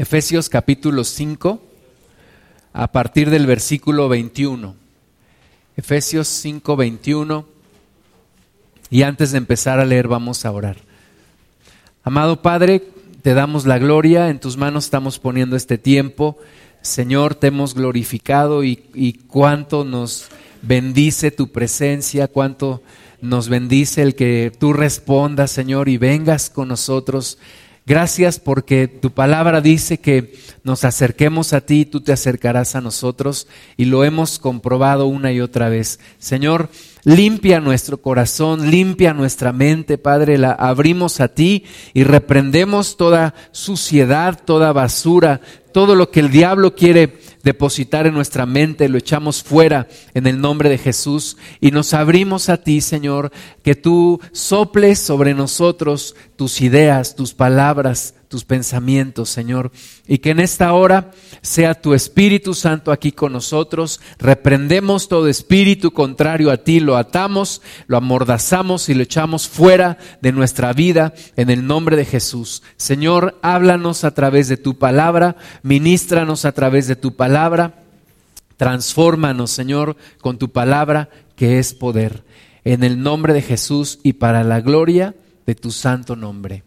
Efesios capítulo 5, a partir del versículo 21. Efesios 5, 21. Y antes de empezar a leer, vamos a orar. Amado Padre, te damos la gloria, en tus manos estamos poniendo este tiempo. Señor, te hemos glorificado y, y cuánto nos bendice tu presencia, cuánto nos bendice el que tú respondas, Señor, y vengas con nosotros Gracias porque tu palabra dice que nos acerquemos a ti, tú te acercarás a nosotros y lo hemos comprobado una y otra vez. Señor, limpia nuestro corazón, limpia nuestra mente, Padre, la abrimos a ti y reprendemos toda suciedad, toda basura, todo lo que el diablo quiere depositar en nuestra mente, lo echamos fuera en el nombre de Jesús y nos abrimos a ti, Señor, que tú soples sobre nosotros tus ideas, tus palabras, tus pensamientos, Señor, y que en esta hora sea tu Espíritu Santo aquí con nosotros. Reprendemos todo espíritu contrario a ti, lo atamos, lo amordazamos y lo echamos fuera de nuestra vida en el nombre de Jesús. Señor, háblanos a través de tu palabra, ministranos a través de tu palabra, transfórmanos, Señor, con tu palabra que es poder. En el nombre de Jesús y para la gloria de tu santo nombre.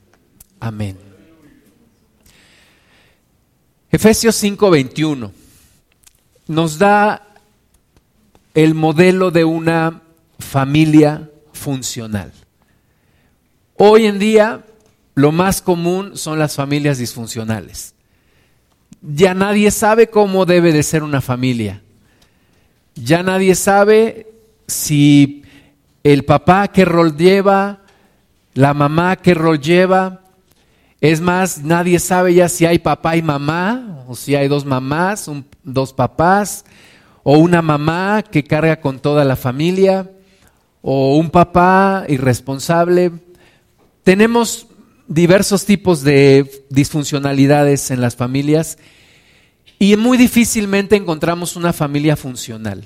Amén. Efesios 5:21 nos da el modelo de una familia funcional. Hoy en día lo más común son las familias disfuncionales. Ya nadie sabe cómo debe de ser una familia. Ya nadie sabe si el papá qué rol lleva, la mamá qué rol lleva, es más, nadie sabe ya si hay papá y mamá, o si hay dos mamás, dos papás, o una mamá que carga con toda la familia, o un papá irresponsable. Tenemos diversos tipos de disfuncionalidades en las familias y muy difícilmente encontramos una familia funcional.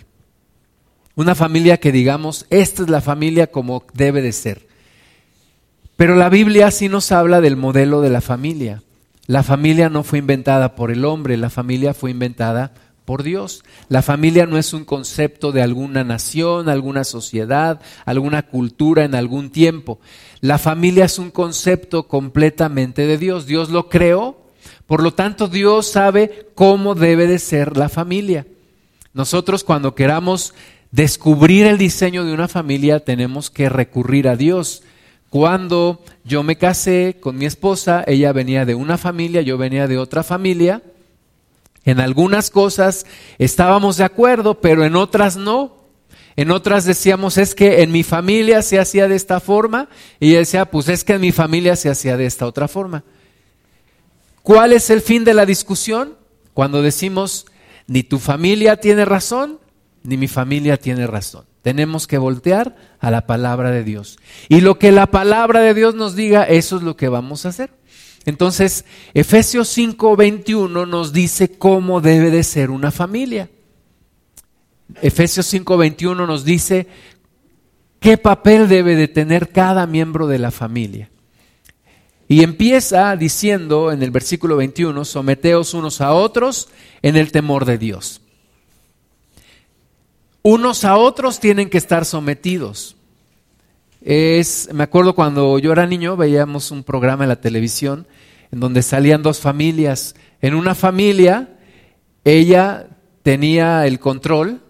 Una familia que digamos, esta es la familia como debe de ser. Pero la Biblia sí nos habla del modelo de la familia. La familia no fue inventada por el hombre, la familia fue inventada por Dios. La familia no es un concepto de alguna nación, alguna sociedad, alguna cultura en algún tiempo. La familia es un concepto completamente de Dios. Dios lo creó, por lo tanto Dios sabe cómo debe de ser la familia. Nosotros cuando queramos descubrir el diseño de una familia tenemos que recurrir a Dios. Cuando yo me casé con mi esposa, ella venía de una familia, yo venía de otra familia. En algunas cosas estábamos de acuerdo, pero en otras no. En otras decíamos, es que en mi familia se hacía de esta forma, y ella decía, pues es que en mi familia se hacía de esta otra forma. ¿Cuál es el fin de la discusión? Cuando decimos, ni tu familia tiene razón, ni mi familia tiene razón. Tenemos que voltear a la palabra de Dios. Y lo que la palabra de Dios nos diga, eso es lo que vamos a hacer. Entonces, Efesios 5:21 nos dice cómo debe de ser una familia. Efesios 5:21 nos dice qué papel debe de tener cada miembro de la familia. Y empieza diciendo en el versículo 21, someteos unos a otros en el temor de Dios unos a otros tienen que estar sometidos. Es, me acuerdo cuando yo era niño, veíamos un programa en la televisión en donde salían dos familias. En una familia, ella tenía el control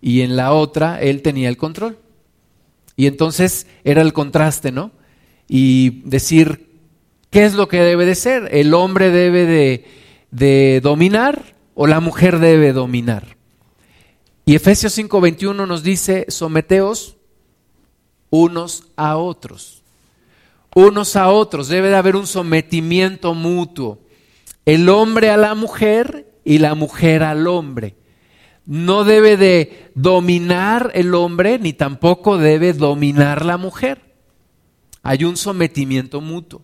y en la otra, él tenía el control. Y entonces era el contraste, ¿no? Y decir, ¿qué es lo que debe de ser? ¿El hombre debe de, de dominar o la mujer debe dominar? Y Efesios 5:21 nos dice, someteos unos a otros. Unos a otros. Debe de haber un sometimiento mutuo. El hombre a la mujer y la mujer al hombre. No debe de dominar el hombre ni tampoco debe dominar la mujer. Hay un sometimiento mutuo.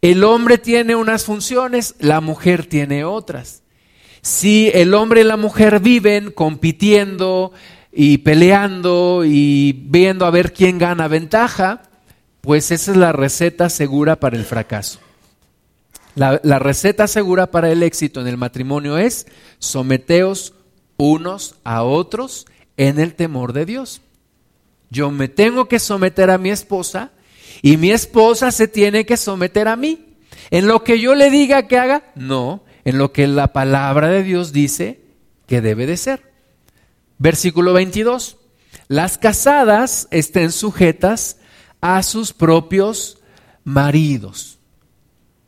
El hombre tiene unas funciones, la mujer tiene otras. Si el hombre y la mujer viven compitiendo y peleando y viendo a ver quién gana ventaja, pues esa es la receta segura para el fracaso. La, receta segura para el éxito en el matrimonio es someteos unos a otros en el temor de Dios. Yo me tengo que someter a mi esposa y mi esposa se tiene que someter a mí. En lo que yo le diga que haga, no, en lo que la palabra de Dios dice que debe de ser. Versículo 22. Las casadas estén sujetas a sus propios maridos.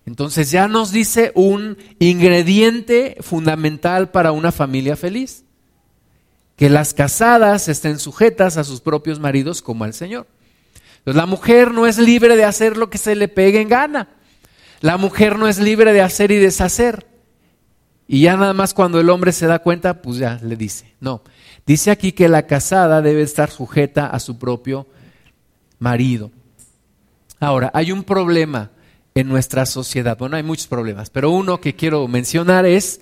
Entonces ya nos dice un ingrediente fundamental para una familia feliz que las casadas estén sujetas a sus propios maridos como al Señor. La mujer no es libre de hacer lo que se le pegue en gana. La mujer no es libre de hacer y deshacer. Y ya nada más cuando el hombre se da cuenta, pues ya le dice. No, dice aquí que la casada debe estar sujeta a su propio marido. Ahora, hay un problema en nuestra sociedad. Bueno, hay muchos problemas, pero uno que quiero mencionar es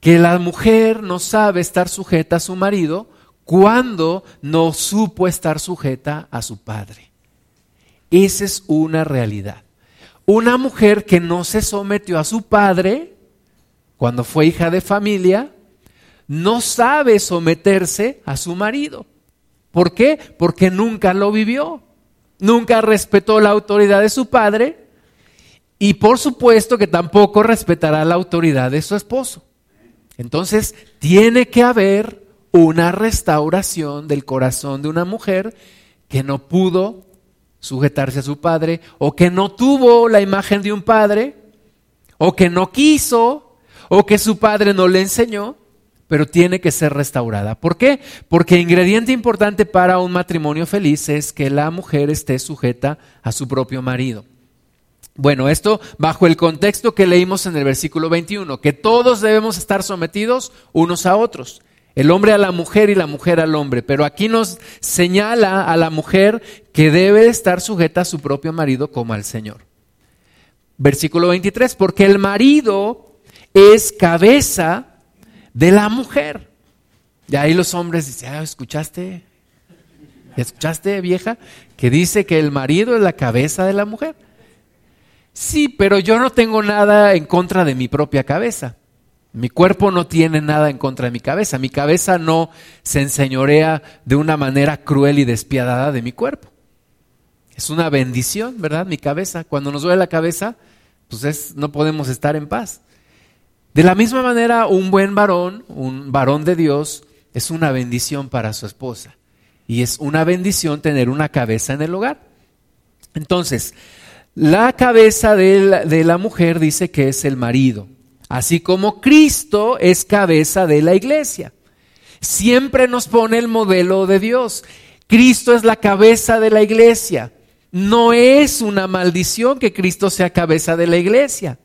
que la mujer no sabe estar sujeta a su marido cuando no supo estar sujeta a su padre. Esa es una realidad. Una mujer que no se sometió a su padre cuando fue hija de familia, no sabe someterse a su marido. ¿Por qué? Porque nunca lo vivió. Nunca respetó la autoridad de su padre y por supuesto que tampoco respetará la autoridad de su esposo. Entonces, tiene que haber una restauración del corazón de una mujer que no pudo sujetarse a su padre, o que no tuvo la imagen de un padre, o que no quiso, o que su padre no le enseñó, pero tiene que ser restaurada. ¿Por qué? Porque ingrediente importante para un matrimonio feliz es que la mujer esté sujeta a su propio marido. Bueno, esto bajo el contexto que leímos en el versículo 21, que todos debemos estar sometidos unos a otros, el hombre a la mujer y la mujer al hombre, pero aquí nos señala a la mujer que debe estar sujeta a su propio marido como al Señor. Versículo 23, porque el marido es cabeza de la mujer. Y ahí los hombres dicen, ah, ¿escuchaste? ¿Escuchaste, vieja? Que dice que el marido es la cabeza de la mujer. Sí, pero yo no tengo nada en contra de mi propia cabeza. Mi cuerpo no tiene nada en contra de mi cabeza. Mi cabeza no se enseñorea de una manera cruel y despiadada de mi cuerpo. Es una bendición, ¿verdad? Mi cabeza. Cuando nos duele la cabeza, pues no podemos estar en paz. De la misma manera, un buen varón, un varón de Dios, es una bendición para su esposa. Y es una bendición tener una cabeza en el hogar. Entonces, la cabeza de la, mujer dice que es el marido, así como Cristo es cabeza de la iglesia. Siempre nos pone el modelo de Dios. Cristo es la cabeza de la iglesia. No es una maldición que Cristo sea cabeza de la iglesia.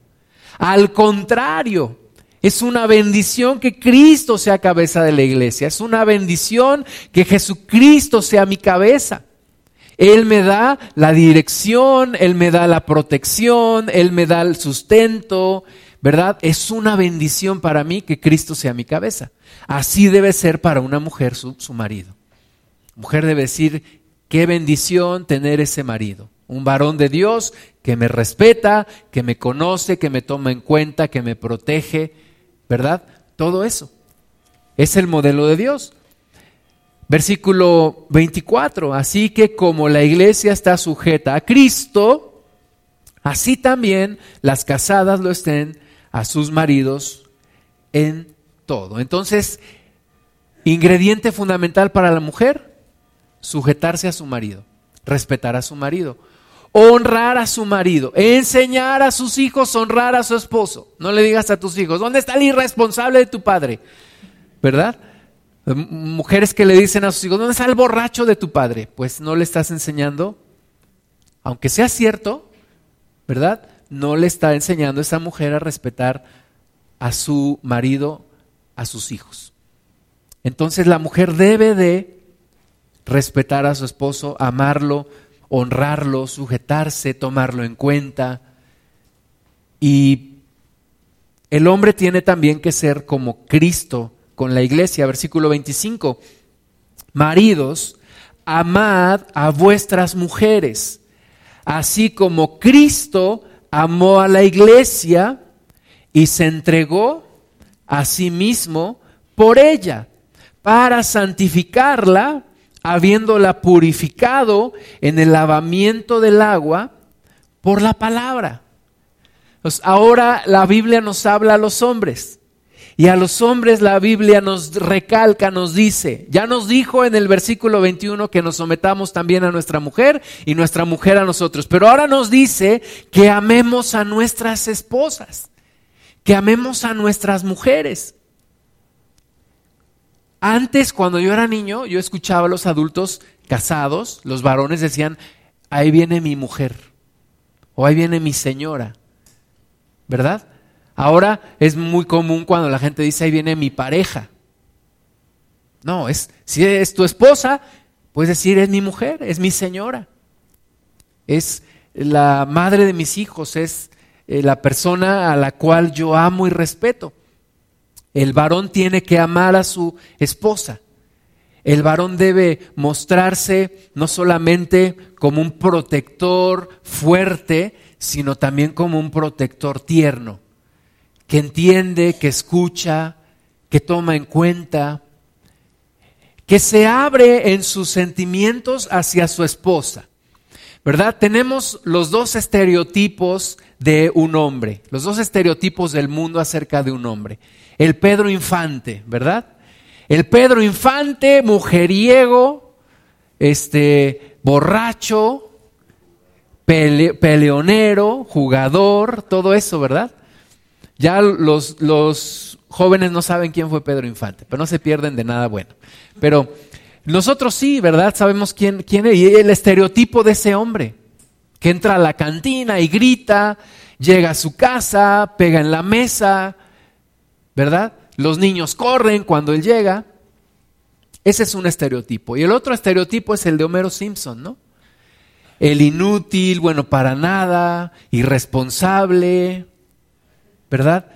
Al contrario, es una bendición que Cristo sea cabeza de la iglesia. Es una bendición que Jesucristo sea mi cabeza. Él me da la dirección, Él me da la protección, Él me da el sustento, ¿verdad? Es una bendición para mí que Cristo sea mi cabeza. Así debe ser para una mujer su, marido. Mujer debe decir, qué bendición tener ese marido. Un varón de Dios que me respeta, que me conoce, que me toma en cuenta, que me protege, ¿verdad? Todo eso. Es el modelo de Dios. Versículo 24, así que como la iglesia está sujeta a Cristo, así también las casadas lo estén a sus maridos en todo. Entonces, ingrediente fundamental para la mujer, sujetarse a su marido, respetar a su marido, honrar a su marido, enseñar a sus hijos, honrar a su esposo. No le digas a tus hijos, ¿dónde está el irresponsable de tu padre? ¿Verdad? Mujeres que le dicen a sus hijos, ¿dónde está el borracho de tu padre? Pues no le estás enseñando, aunque sea cierto, ¿verdad? No le está enseñando a esa mujer a respetar a su marido, a sus hijos. Entonces la mujer debe de respetar a su esposo, amarlo, honrarlo, sujetarse, tomarlo en cuenta. Y el hombre tiene también que ser como Cristo con la iglesia. Versículo 25. Maridos, amad a vuestras mujeres, así como Cristo amó a la iglesia y se entregó a sí mismo por ella, para santificarla, habiéndola purificado en el lavamiento del agua por la palabra. Pues ahora la Biblia nos habla a los hombres. Y a los hombres la Biblia nos recalca, nos dice, ya nos dijo en el versículo 21 que nos sometamos también a nuestra mujer y nuestra mujer a nosotros, pero ahora nos dice que amemos a nuestras esposas, que amemos a nuestras mujeres. Antes, cuando yo era niño, yo escuchaba a los adultos casados, los varones decían, ahí viene mi mujer, o ahí viene mi señora, ¿verdad? Ahora es muy común cuando la gente dice, ahí viene mi pareja. No, es, si es tu esposa, puedes decir, es mi mujer, es mi señora. Es la madre de mis hijos, es eh, la persona a la cual yo amo y respeto. El varón tiene que amar a su esposa. El varón debe mostrarse no solamente como un protector fuerte, sino también como un protector tierno que entiende, que escucha, que toma en cuenta, que se abre en sus sentimientos hacia su esposa. ¿Verdad? Tenemos los dos estereotipos de un hombre, los dos estereotipos del mundo acerca de un hombre. El Pedro Infante, ¿verdad? El Pedro Infante, mujeriego, este, borracho, peleonero, jugador, todo eso, ¿verdad? Ya los, los jóvenes no saben quién fue Pedro Infante, pero no se pierden de nada bueno. Pero nosotros sí, ¿verdad? Sabemos quién, quién es. Y el estereotipo de ese hombre, que entra a la cantina y grita, llega a su casa, pega en la mesa, ¿verdad? Los niños corren cuando él llega. Ese es un estereotipo. Y el otro estereotipo es el de Homero Simpson, ¿no? El inútil, bueno, para nada, irresponsable, ¿verdad?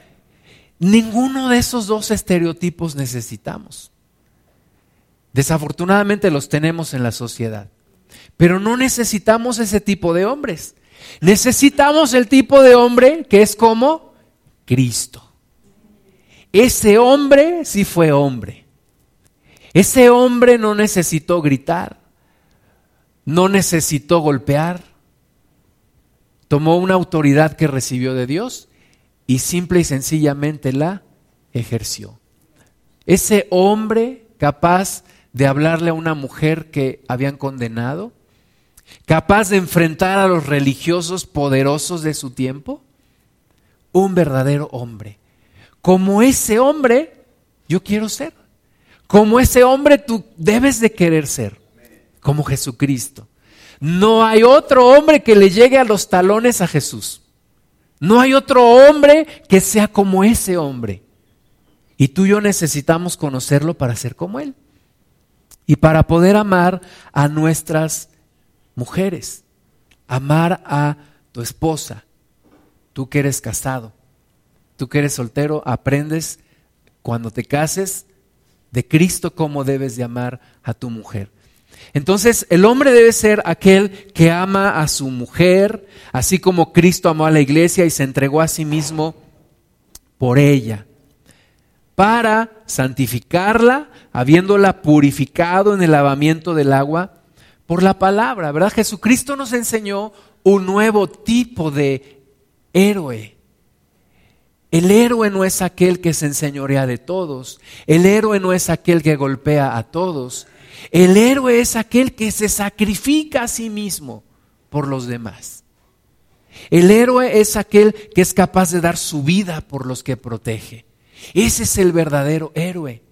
Ninguno de esos dos estereotipos necesitamos. Desafortunadamente los tenemos en la sociedad. Pero no necesitamos ese tipo de hombres. Necesitamos el tipo de hombre que es como Cristo. Ese hombre sí fue hombre. Ese hombre no necesitó gritar, no necesitó golpear. Tomó una autoridad que recibió de Dios y simple y sencillamente la ejerció. Ese hombre capaz de hablarle a una mujer que habían condenado, capaz de enfrentar a los religiosos poderosos de su tiempo, un verdadero hombre. Como ese hombre, yo quiero ser. Como ese hombre tú debes de querer ser, como Jesucristo. No hay otro hombre que le llegue a los talones a Jesús. No hay otro hombre que sea como ese hombre. Y tú y yo necesitamos conocerlo para ser como Él. Y para poder amar a nuestras mujeres. Amar a tu esposa. Tú que eres casado. Tú que eres soltero, aprendes cuando te cases de Cristo cómo debes de amar a tu mujer. Entonces, el hombre debe ser aquel que ama a su mujer, así como Cristo amó a la iglesia y se entregó a sí mismo por ella, para santificarla, habiéndola purificado en el lavamiento del agua por la palabra, ¿verdad? Jesucristo nos enseñó un nuevo tipo de héroe. El héroe no es aquel que se enseñorea de todos, el héroe no es aquel que golpea a todos, el héroe es aquel que se sacrifica a sí mismo por los demás. El héroe es aquel que es capaz de dar su vida por los que protege. Ese es el verdadero héroe.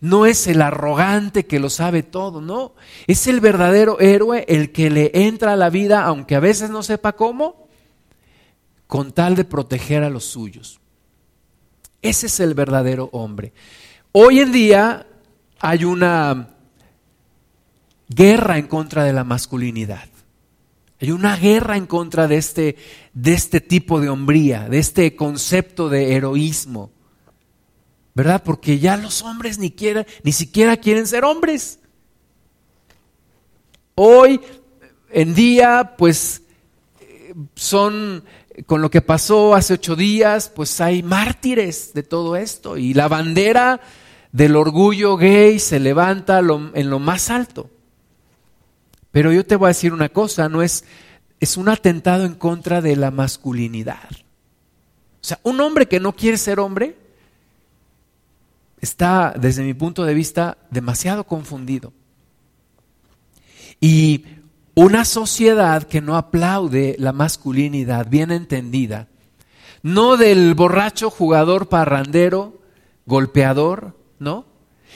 No es el arrogante que lo sabe todo, no. Es el verdadero héroe el que le entra a la vida, aunque a veces no sepa cómo, con tal de proteger a los suyos. Ese es el verdadero hombre. Hoy en día hay una guerra en contra de la masculinidad. Hay una guerra en contra de este, de este tipo de hombría, de este concepto de heroísmo. ¿Verdad? Porque ya los hombres ni, ni siquiera quieren ser hombres. Hoy en día, pues, son con lo que pasó hace ocho días, pues hay mártires de todo esto y la bandera del orgullo gay se levanta en lo más alto. Pero yo te voy a decir una cosa, no es, es un atentado en contra de la masculinidad. O sea, un hombre que no quiere ser hombre está, desde mi punto de vista, demasiado confundido. Y una sociedad que no aplaude la masculinidad bien entendida, no del borracho jugador parrandero, golpeador, ¿no?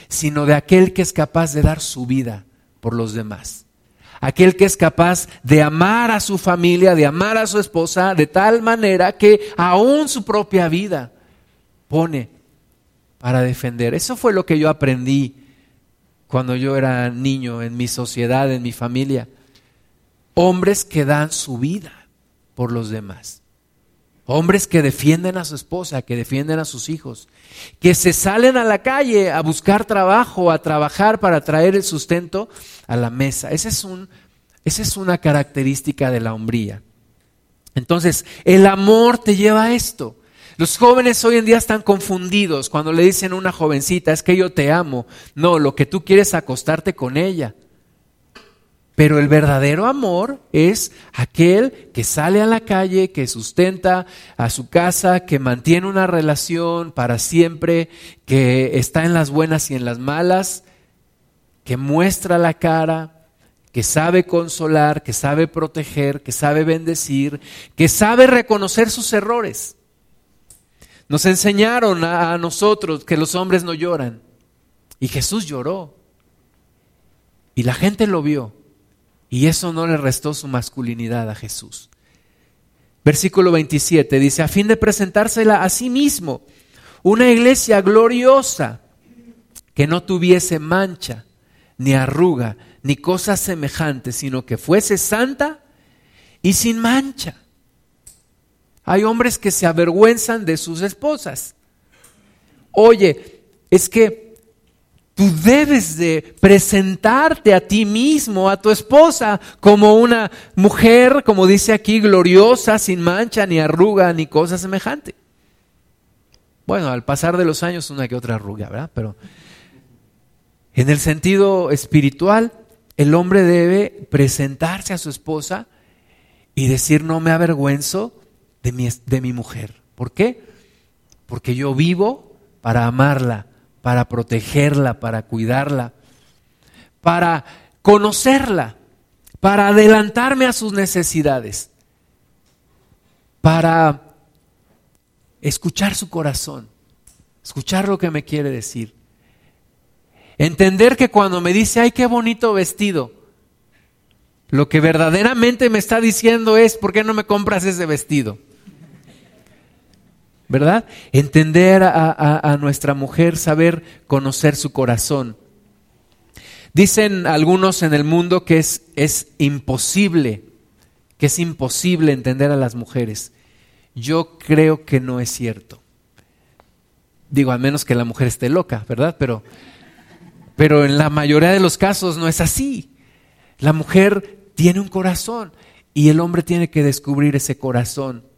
Sino de aquel que es capaz de dar su vida por los demás. Aquel que es capaz de amar a su familia, de amar a su esposa, de tal manera que aún su propia vida pone para defender. Eso fue lo que yo aprendí cuando yo era niño en mi sociedad, en mi familia. Hombres que dan su vida por los demás. Hombres que defienden a su esposa, que defienden a sus hijos, que se salen a la calle a buscar trabajo, a trabajar para traer el sustento a la mesa. Esa es, esa es una característica de la hombría. Entonces, el amor te lleva a esto. Los jóvenes hoy en día están confundidos cuando le dicen a una jovencita, es que yo te amo. No, lo que tú quieres es acostarte con ella. Pero el verdadero amor es aquel que sale a la calle, que sustenta a su casa, que mantiene una relación para siempre, que está en las buenas y en las malas, que muestra la cara, que sabe consolar, que sabe proteger, que sabe bendecir, que sabe reconocer sus errores. Nos enseñaron a, nosotros que los hombres no lloran. Y Jesús lloró. Y la gente lo vio. Y eso no le restó su masculinidad a Jesús. Versículo 27 dice, a fin de presentársela a sí mismo, una iglesia gloriosa, que no tuviese mancha, ni arruga, ni cosa semejante, sino que fuese santa y sin mancha. Hay hombres que se avergüenzan de sus esposas. Oye, es que Tú debes de presentarte a ti mismo, a tu esposa, como una mujer, como dice aquí, gloriosa, sin mancha, ni arruga, ni cosa semejante. Bueno, al pasar de los años una que otra arruga, ¿verdad? Pero en el sentido espiritual, el hombre debe presentarse a su esposa y decir, no me avergüenzo de mi, de mi mujer. ¿Por qué? Porque yo vivo para amarla para protegerla, para cuidarla, para conocerla, para adelantarme a sus necesidades, para escuchar su corazón, escuchar lo que me quiere decir. Entender que cuando me dice, ay, qué bonito vestido, lo que verdaderamente me está diciendo es, ¿por qué no me compras ese vestido? ¿Verdad? Entender a, nuestra mujer, saber conocer su corazón. Dicen algunos en el mundo que es, es imposible, que es imposible entender a las mujeres. Yo creo que no es cierto. Digo, al menos que la mujer esté loca, ¿verdad? Pero, pero en la mayoría de los casos no es así. La mujer tiene un corazón y el hombre tiene que descubrir ese corazón.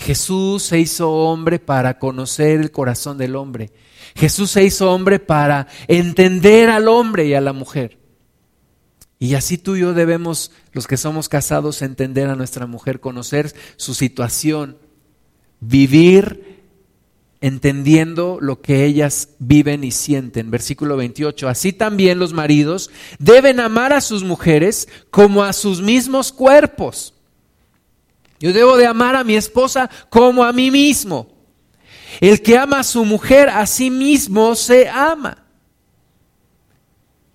Jesús se hizo hombre para conocer el corazón del hombre. Jesús se hizo hombre para entender al hombre y a la mujer. Y así tú y yo debemos, los que somos casados, entender a nuestra mujer, conocer su situación, vivir entendiendo lo que ellas viven y sienten. Versículo 28. Así también los maridos deben amar a sus mujeres como a sus mismos cuerpos. Yo debo de amar a mi esposa como a mí mismo. El que ama a su mujer a sí mismo se ama.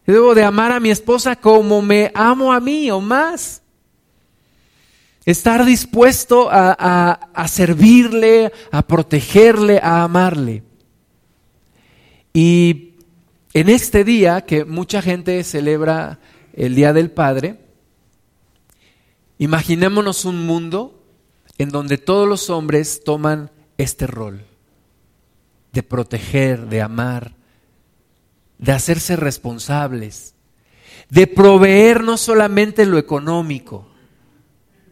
Yo debo de amar a mi esposa como me amo a mí o más. Estar dispuesto a, a servirle, a protegerle, a amarle. Y en este día que mucha gente celebra el Día del Padre, Imaginémonos un mundo en donde todos los hombres toman este rol de proteger, de amar, de hacerse responsables, de proveer no solamente lo económico,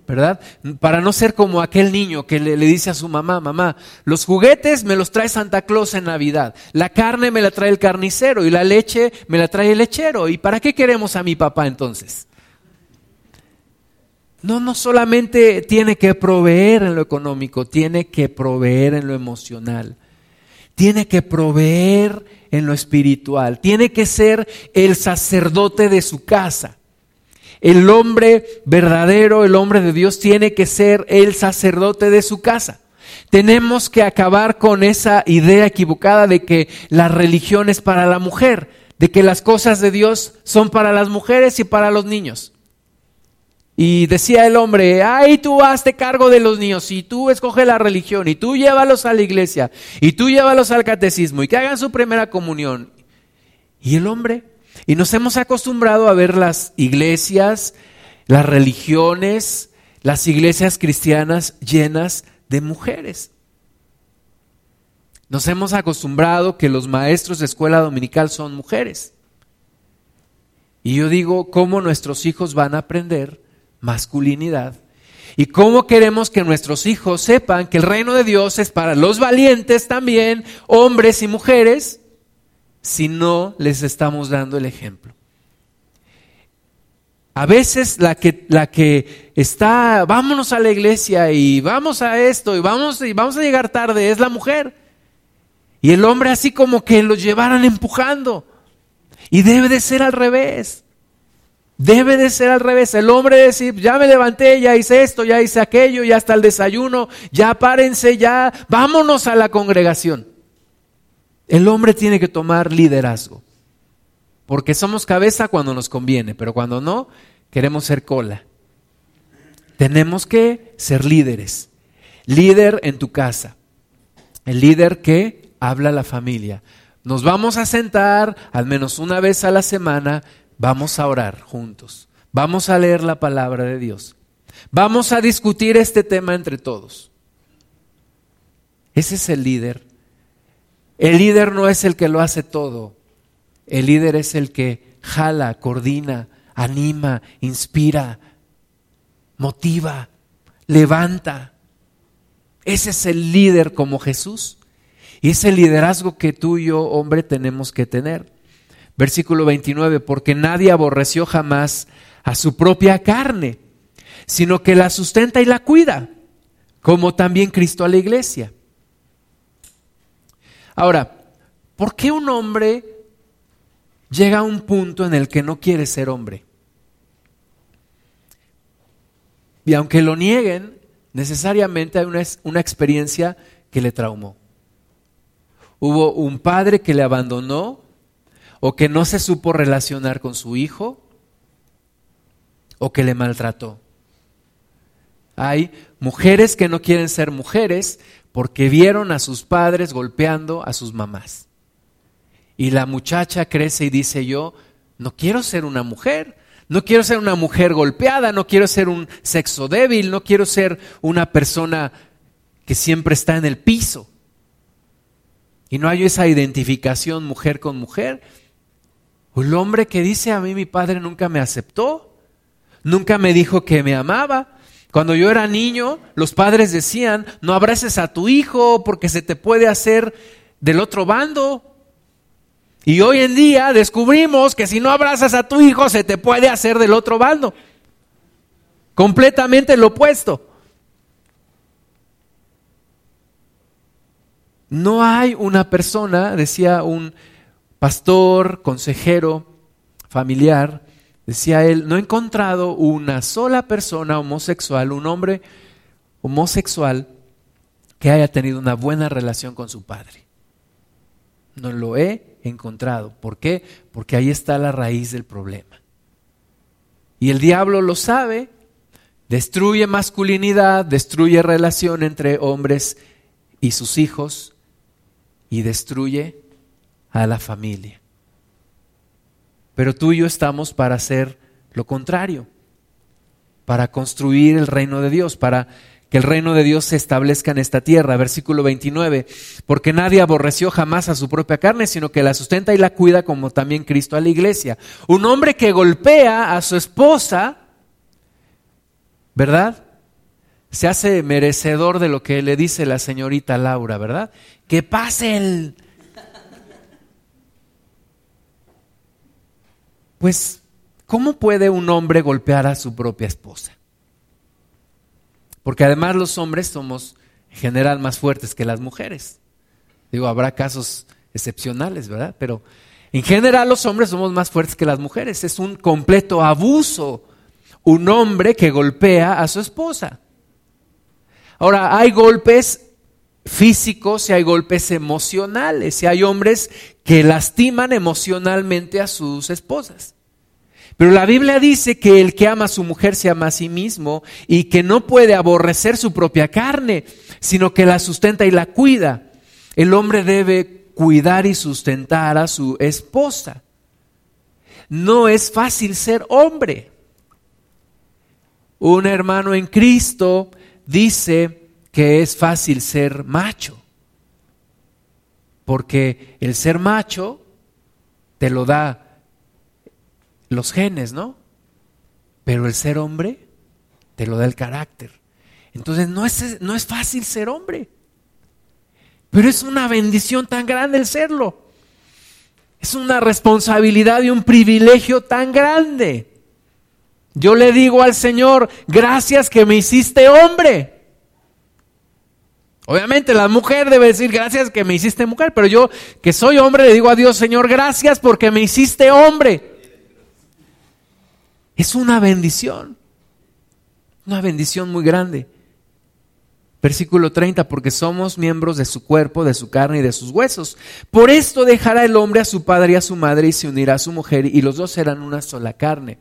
¿verdad? Para no ser como aquel niño que le, le, dice a su mamá, mamá, los juguetes me los trae Santa Claus en Navidad, la carne me la trae el carnicero y la leche me la trae el lechero. ¿Y para qué queremos a mi papá entonces? No, no solamente tiene que proveer en lo económico, tiene que proveer en lo emocional, tiene que proveer en lo espiritual, tiene que ser el sacerdote de su casa. El hombre verdadero, el hombre de Dios, tiene que ser el sacerdote de su casa. Tenemos que acabar con esa idea equivocada de que la religión es para la mujer, de que las cosas de Dios son para las mujeres y para los niños. Y decía el hombre, ay, tú hazte cargo de los niños, y tú escoge la religión, y tú llévalos a la iglesia, y tú llévalos al catecismo, y que hagan su primera comunión. Y el hombre y nos hemos acostumbrado a ver las iglesias, las religiones, las iglesias cristianas llenas de mujeres. Nos hemos acostumbrado que los maestros de escuela dominical son mujeres. Y yo digo, ¿cómo nuestros hijos van a aprender masculinidad? ¿Y cómo queremos que nuestros hijos sepan que el reino de Dios es para los valientes también, hombres y mujeres? si no les estamos dando el ejemplo. A veces la que, la que está, vámonos a la iglesia y vamos a esto y vamos, y vamos a llegar tarde es la mujer. Y el hombre así como que los llevaran empujando. Y debe de ser al revés. Debe de ser al revés. El hombre decir, ya me levanté, ya hice esto, ya hice aquello, ya está el desayuno, ya párense, ya vámonos a la congregación. El hombre tiene que tomar liderazgo, porque somos cabeza cuando nos conviene, pero cuando no, queremos ser cola. Tenemos que ser líderes. Líder en tu casa. El líder que habla a la familia. Nos vamos a sentar al menos una vez a la semana, vamos a orar juntos. Vamos a leer la palabra de Dios. Vamos a discutir este tema entre todos. Ese es el líder el líder no es el que lo hace todo. El líder es el que jala, coordina, anima, inspira, motiva, levanta. Ese es el líder como Jesús. Y es el liderazgo que tú y yo, hombre, tenemos que tener. Versículo 29, porque nadie aborreció jamás a su propia carne, sino que la sustenta y la cuida, como también Cristo a la iglesia Ahora, ¿por qué un hombre llega a un punto en el que no quiere ser hombre? Y aunque lo nieguen, necesariamente hay una, una experiencia que le traumó. Hubo un padre que le abandonó o que no se supo relacionar con su hijo o que le maltrató. Hay mujeres que no quieren ser mujeres porque vieron a sus padres golpeando a sus mamás. Y la muchacha crece y dice yo, no quiero ser una mujer, no quiero ser una mujer golpeada, no quiero ser un sexo débil, no quiero ser una persona que siempre está en el piso. Y no hay esa identificación mujer con mujer. El hombre que dice a mí mi padre nunca me aceptó, nunca me dijo que me amaba, cuando yo era niño, los padres decían, no abraces a tu hijo porque se te puede hacer del otro bando. Y hoy en día descubrimos que si no abrazas a tu hijo se te puede hacer del otro bando. Completamente lo opuesto. No hay una persona, decía un pastor, consejero, familiar, Decía él, no he encontrado una sola persona homosexual, un hombre homosexual que haya tenido una buena relación con su padre. No lo he encontrado. ¿Por qué? Porque ahí está la raíz del problema. Y el diablo lo sabe, destruye masculinidad, destruye relación entre hombres y sus hijos y destruye a la familia. Pero tú y yo estamos para hacer lo contrario, para construir el reino de Dios, para que el reino de Dios se establezca en esta tierra. Versículo 29, porque nadie aborreció jamás a su propia carne, sino que la sustenta y la cuida como también Cristo a la iglesia. Un hombre que golpea a su esposa, ¿verdad? se hace merecedor de lo que le dice la señorita Laura, ¿verdad? Que pase el... Pues, ¿cómo puede un hombre golpear a su propia esposa? Porque además los hombres somos en general más fuertes que las mujeres. Digo, habrá casos excepcionales, ¿verdad? Pero en general los hombres somos más fuertes que las mujeres. Es un completo abuso un hombre que golpea a su esposa. Ahora, hay golpes físicos y hay golpes emocionales y hay hombres que lastiman emocionalmente a sus esposas. Pero la Biblia dice que el que ama a su mujer se ama a sí mismo y que no puede aborrecer su propia carne, sino que la sustenta y la cuida. El hombre debe cuidar y sustentar a su esposa. No es fácil ser hombre. Un hermano en Cristo dice que es fácil ser macho, porque el ser macho te lo da los genes, ¿no? Pero el ser hombre te lo da el carácter. Entonces no es, no es fácil ser hombre, pero es una bendición tan grande el serlo. Es una responsabilidad y un privilegio tan grande. Yo le digo al Señor, gracias que me hiciste hombre. Obviamente la mujer debe decir gracias que me hiciste mujer, pero yo que soy hombre le digo a Dios, Señor, gracias porque me hiciste hombre. Es una bendición, una bendición muy grande. Versículo 30, porque somos miembros de su cuerpo, de su carne y de sus huesos. Por esto dejará el hombre a su padre y a su madre y se unirá a su mujer y los dos serán una sola carne.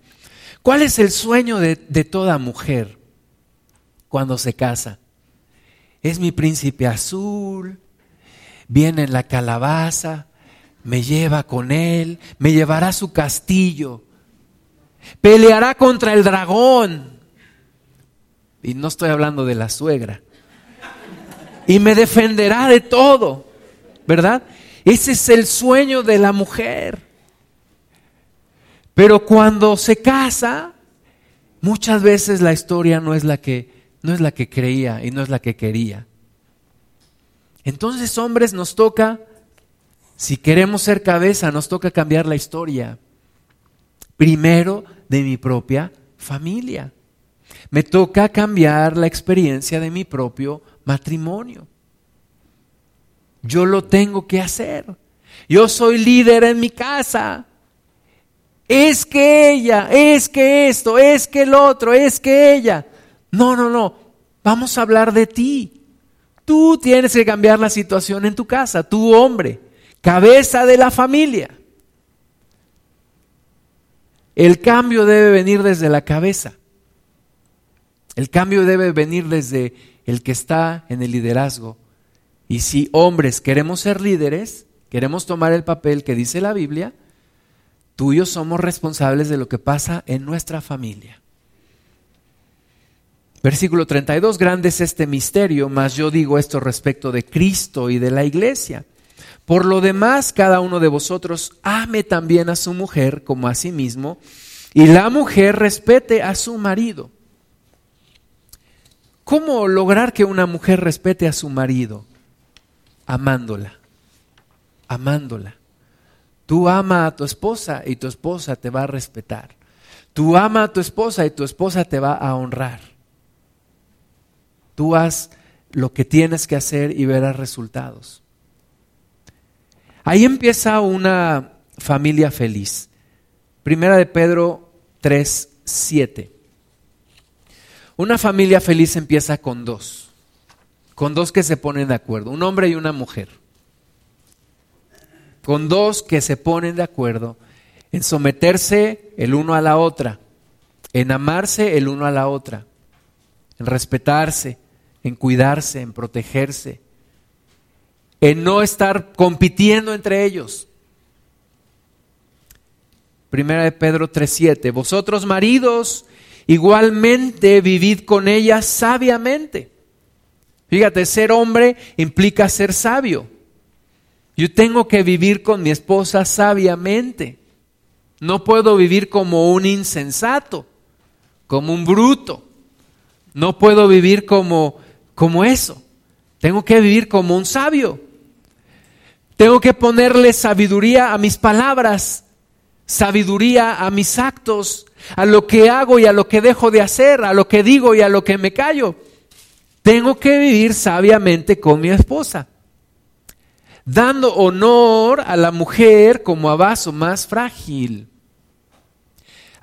¿Cuál es el sueño de, toda mujer cuando se casa? Es mi príncipe azul, viene en la calabaza, me lleva con él, me llevará a su castillo, peleará contra el dragón. Y no estoy hablando de la suegra. Y me defenderá de todo, ¿verdad? Ese es el sueño de la mujer. Pero cuando se casa, muchas veces la historia no es la que no es la que creía y no es la que quería. Entonces, hombres, nos toca si queremos ser cabeza, nos toca cambiar la historia. Primero de mi propia familia. Me toca cambiar la experiencia de mi propio matrimonio. Yo lo tengo que hacer. Yo soy líder en mi casa es que ella, es que esto, es que el otro, es que ella. No, no, no. Vamos a hablar de ti. Tú tienes que cambiar la situación en tu casa, tu hombre, cabeza de la familia. El cambio debe venir desde la cabeza. El cambio debe venir desde el que está en el liderazgo. Y si hombres queremos ser líderes, queremos tomar el papel que dice la Biblia, Tú y yo somos responsables de lo que pasa en nuestra familia. Versículo 32, grande es este misterio, mas yo digo esto respecto de Cristo y de la iglesia. Por lo demás, cada uno de vosotros ame también a su mujer como a sí mismo, y la mujer respete a su marido. ¿Cómo lograr que una mujer respete a su marido? Amándola, amándola. Tú ama a tu esposa y tu esposa te va a respetar. Tú ama a tu esposa y tu esposa te va a honrar. Tú haz lo que tienes que hacer y verás resultados. Ahí empieza una familia feliz. Primera de Pedro 3, 7. Una familia feliz empieza con dos, con dos que se ponen de acuerdo, un hombre y una mujer con dos que se ponen de acuerdo en someterse el uno a la otra, en amarse el uno a la otra, en respetarse, en cuidarse, en protegerse, en no estar compitiendo entre ellos. Primera de Pedro 3:7, vosotros maridos igualmente vivid con ella sabiamente. Fíjate, ser hombre implica ser sabio. Yo tengo que vivir con mi esposa sabiamente. No puedo vivir como un insensato, como un bruto. No puedo vivir como, como eso. Tengo que vivir como un sabio. Tengo que ponerle sabiduría a mis palabras, sabiduría a mis actos, a lo que hago y a lo que dejo de hacer, a lo que digo y a lo que me callo. Tengo que vivir sabiamente con mi esposa, dando honor a la mujer como a vaso más frágil.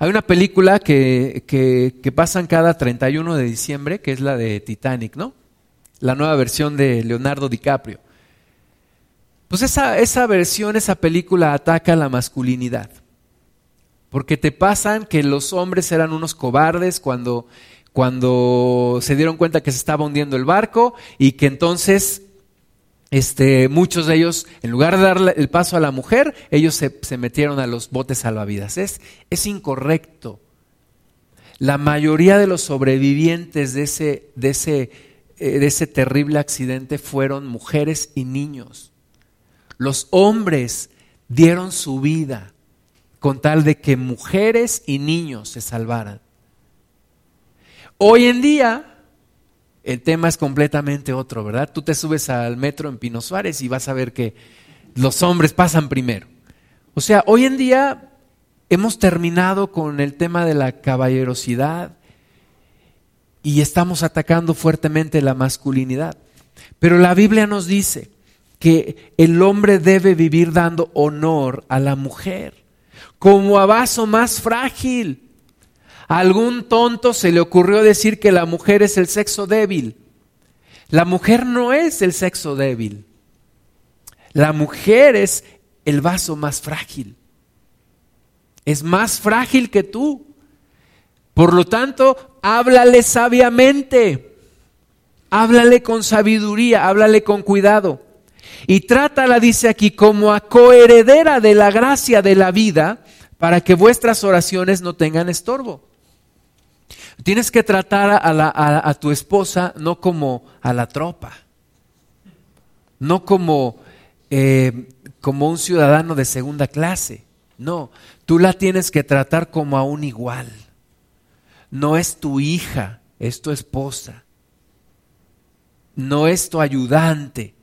Hay una película que, que, pasan cada 31 de diciembre, que es la de Titanic, ¿no? La nueva versión de Leonardo DiCaprio. Pues esa, esa versión, esa película ataca la masculinidad. Porque te pasan que los hombres eran unos cobardes cuando, cuando se dieron cuenta que se estaba hundiendo el barco y que entonces este, muchos de ellos, en lugar de darle el paso a la mujer, ellos se, se metieron a los botes salvavidas. Es, es, incorrecto. La mayoría de los sobrevivientes de ese, de, ese, eh, de ese terrible accidente fueron mujeres y niños. Los hombres dieron su vida con tal de que mujeres y niños se salvaran. Hoy en día, el tema es completamente otro, ¿verdad? Tú te subes al metro en Pino Suárez y vas a ver que los hombres pasan primero. O sea, hoy en día hemos terminado con el tema de la caballerosidad y estamos atacando fuertemente la masculinidad. Pero la Biblia nos dice que el hombre debe vivir dando honor a la mujer como a vaso más frágil. A algún tonto se le ocurrió decir que la mujer es el sexo débil. La mujer no es el sexo débil. La mujer es el vaso más frágil. Es más frágil que tú. Por lo tanto, háblale sabiamente. Háblale con sabiduría, háblale con cuidado. Y trátala, dice aquí, como a coheredera de la gracia de la vida, para que vuestras oraciones no tengan estorbo. Tienes que tratar a, tu esposa no como a la tropa, no como, eh, como un ciudadano de segunda clase. No, tú la tienes que tratar como a un igual. No es tu hija, es tu esposa. No es tu ayudante,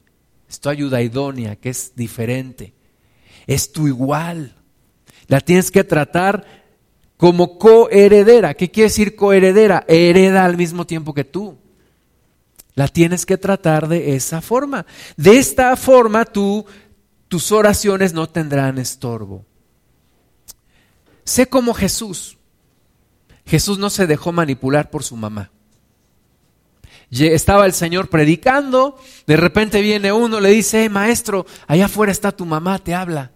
es tu ayuda idónea, que es diferente. Es tu igual. La tienes que tratar como coheredera. ¿Qué quiere decir coheredera? Hereda al mismo tiempo que tú. La tienes que tratar de esa forma. De esta forma tú, tus oraciones no tendrán estorbo. Sé como Jesús. Jesús no se dejó manipular por su mamá. Estaba el Señor predicando, de repente viene uno, le dice, maestro, allá afuera está tu mamá, te habla.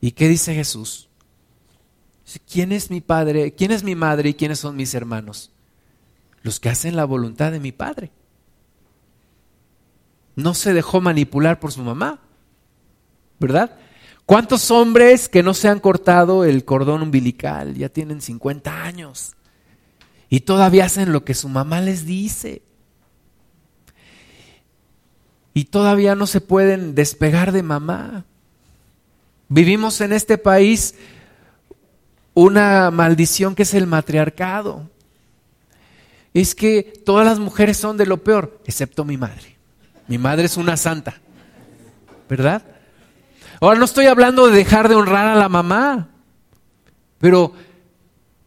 ¿Y qué dice Jesús? ¿Quién es mi padre? ¿Quién es mi madre y quiénes son mis hermanos? Los que hacen la voluntad de mi padre. No se dejó manipular por su mamá, ¿verdad? ¿Cuántos hombres que no se han cortado el cordón umbilical ya tienen 50 años? Y todavía hacen lo que su mamá les dice. Y todavía no se pueden despegar de mamá. Vivimos en este país una maldición que es el matriarcado. Es que todas las mujeres son de lo peor, excepto mi madre. Mi madre es una santa, ¿verdad? Ahora no estoy hablando de dejar de honrar a la mamá, pero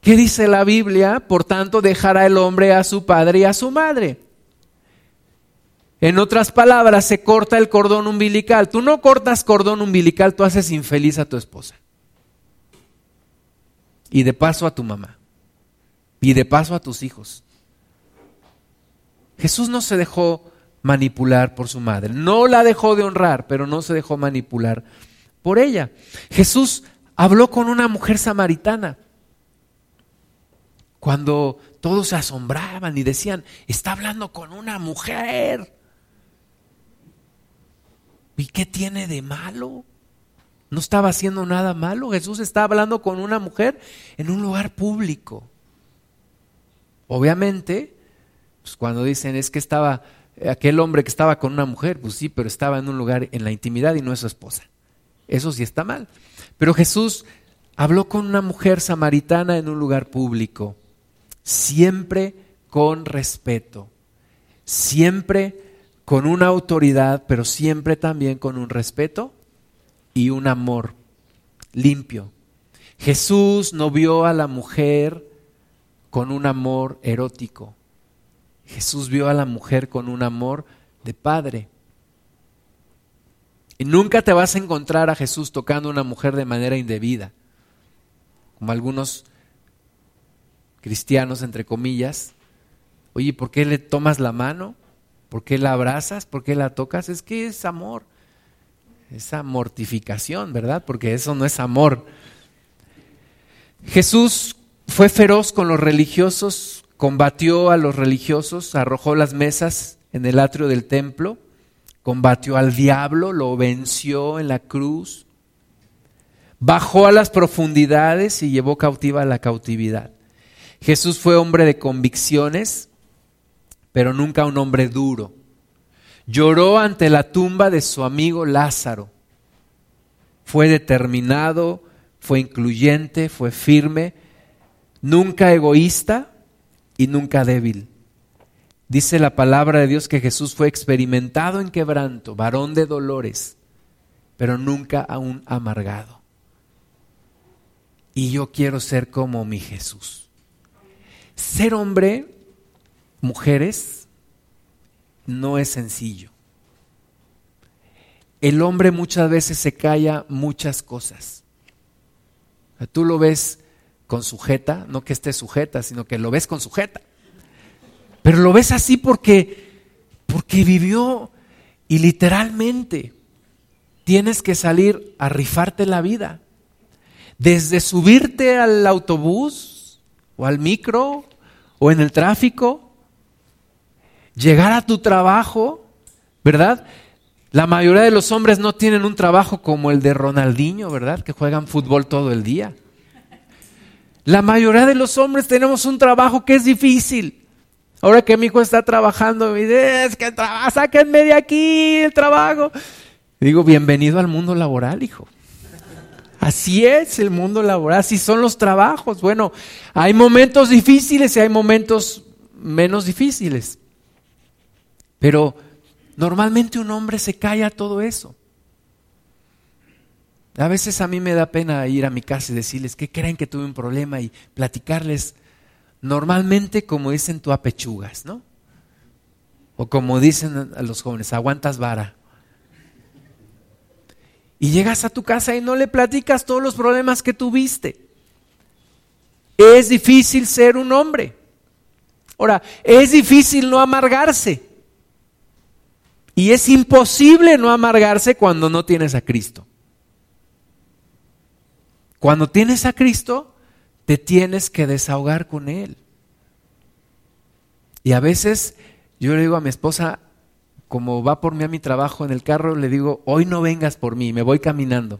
¿Qué dice la Biblia? Por tanto, dejará el hombre a su padre y a su madre. En otras palabras, se corta el cordón umbilical. Tú no cortas cordón umbilical, tú haces infeliz a tu esposa. Y de paso a tu mamá. Y de paso a tus hijos. Jesús no se dejó manipular por su madre. No la dejó de honrar, pero no se dejó manipular por ella. Jesús habló con una mujer samaritana cuando todos se asombraban y decían, está hablando con una mujer. ¿Y qué tiene de malo? No estaba haciendo nada malo. Jesús está hablando con una mujer en un lugar público. Obviamente, pues cuando dicen es que estaba aquel hombre que estaba con una mujer, pues sí, pero estaba en un lugar en la intimidad y no es su esposa. Eso sí está mal. Pero Jesús habló con una mujer samaritana en un lugar público siempre con respeto, siempre con una autoridad, pero siempre también con un respeto y un amor limpio. Jesús no vio a la mujer con un amor erótico. Jesús vio a la mujer con un amor de padre. Y nunca te vas a encontrar a Jesús tocando a una mujer de manera indebida, como algunos cristianos, entre comillas. Oye, ¿por qué le tomas la mano? ¿Por qué la abrazas? ¿Por qué la tocas? Es que es amor. Esa mortificación, ¿verdad? Porque eso no es amor. Jesús fue feroz con los religiosos, combatió a los religiosos, arrojó las mesas en el atrio del templo, combatió al diablo, lo venció en la cruz, bajó a las profundidades y llevó cautiva a la cautividad. Jesús fue hombre de convicciones, pero nunca un hombre duro. Lloró ante la tumba de su amigo Lázaro. Fue determinado, fue incluyente, fue firme, nunca egoísta y nunca débil. Dice la palabra de Dios que Jesús fue experimentado en quebranto, varón de dolores, pero nunca aún amargado. Y yo quiero ser como mi Jesús. Ser hombre, mujeres, no es sencillo. El hombre muchas veces se calla muchas cosas. Tú lo ves con sujeta, no que esté sujeta, sino que lo ves con sujeta. Pero lo ves así porque, porque vivió y literalmente tienes que salir a rifarte la vida. Desde subirte al autobús o al micro o en el tráfico, llegar a tu trabajo, ¿verdad? La mayoría de los hombres no tienen un trabajo como el de Ronaldinho, ¿verdad? Que juegan fútbol todo el día. La mayoría de los hombres tenemos un trabajo que es difícil. Ahora que mi hijo está trabajando, me dice, es que sáquenme de aquí el trabajo. Digo, bienvenido al mundo laboral, hijo. Así es el mundo laboral, así son los trabajos. Bueno, hay momentos difíciles y hay momentos menos difíciles. Pero normalmente un hombre se calla todo eso. A veces a mí me da pena ir a mi casa y decirles que creen que tuve un problema y platicarles normalmente como dicen tú apechugas, ¿no? O como dicen a los jóvenes, aguantas vara. Y llegas a tu casa y no le platicas todos los problemas que tuviste. Es difícil ser un hombre. Ahora, es difícil no amargarse. Y es imposible no amargarse cuando no tienes a Cristo. Cuando tienes a Cristo, te tienes que desahogar con Él. Y a veces yo le digo a mi esposa, como va por mí a mi trabajo en el carro, le digo, hoy no vengas por mí, me voy caminando.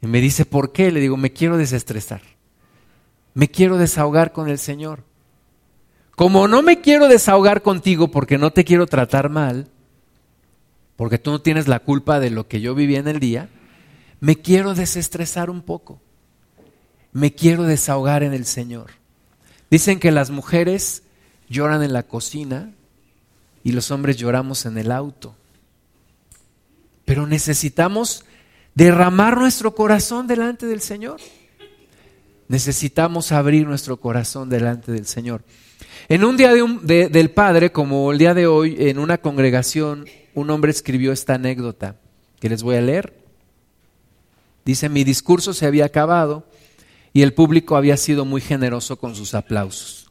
Y me dice, ¿por qué? Le digo, me quiero desestresar. Me quiero desahogar con el Señor. Como no me quiero desahogar contigo porque no te quiero tratar mal, porque tú no tienes la culpa de lo que yo viví en el día, me quiero desestresar un poco. Me quiero desahogar en el Señor. Dicen que las mujeres lloran en la cocina y los hombres lloramos en el auto. Pero necesitamos derramar nuestro corazón delante del Señor. Necesitamos abrir nuestro corazón delante del Señor. En un día del Padre, como el día de hoy, en una congregación, un hombre escribió esta anécdota que les voy a leer. Dice, mi discurso se había acabado y el público había sido muy generoso con sus aplausos.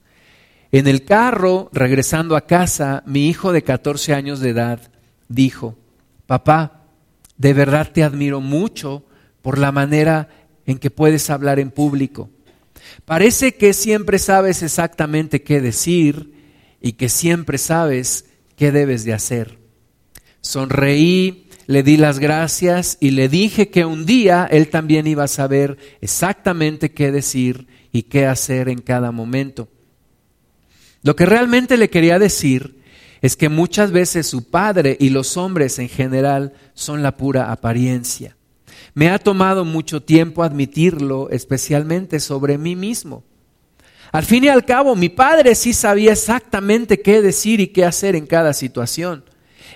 En el carro, regresando a casa, mi hijo de 14 años de edad dijo, papá, de verdad te admiro mucho por la manera en que puedes hablar en público. Parece que siempre sabes exactamente qué decir y que siempre sabes qué debes de hacer. Sonreí, le di las gracias y le dije que un día él también iba a saber exactamente qué decir y qué hacer en cada momento. Lo que realmente le quería decir es que muchas veces su padre y los hombres en general son la pura apariencia. Me ha tomado mucho tiempo admitirlo, especialmente sobre mí mismo. Al fin y al cabo, mi padre sí sabía exactamente qué decir y qué hacer en cada situación.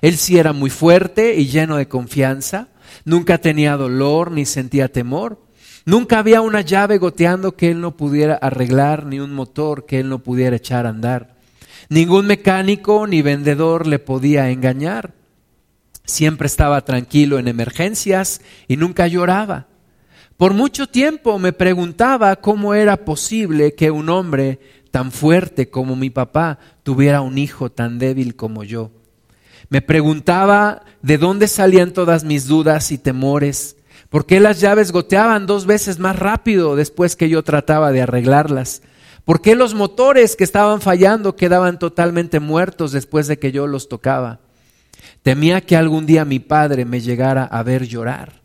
Él sí era muy fuerte y lleno de confianza, nunca tenía dolor ni sentía temor. Nunca había una llave goteando que él no pudiera arreglar, ni un motor que él no pudiera echar a andar. Ningún mecánico ni vendedor le podía engañar. Siempre estaba tranquilo en emergencias y nunca lloraba. Por mucho tiempo me preguntaba cómo era posible que un hombre tan fuerte como mi papá tuviera un hijo tan débil como yo. Me preguntaba de dónde salían todas mis dudas y temores, por qué las llaves goteaban dos veces más rápido después que yo trataba de arreglarlas, por qué los motores que estaban fallando quedaban totalmente muertos después de que yo los tocaba. Temía que algún día mi padre me llegara a ver llorar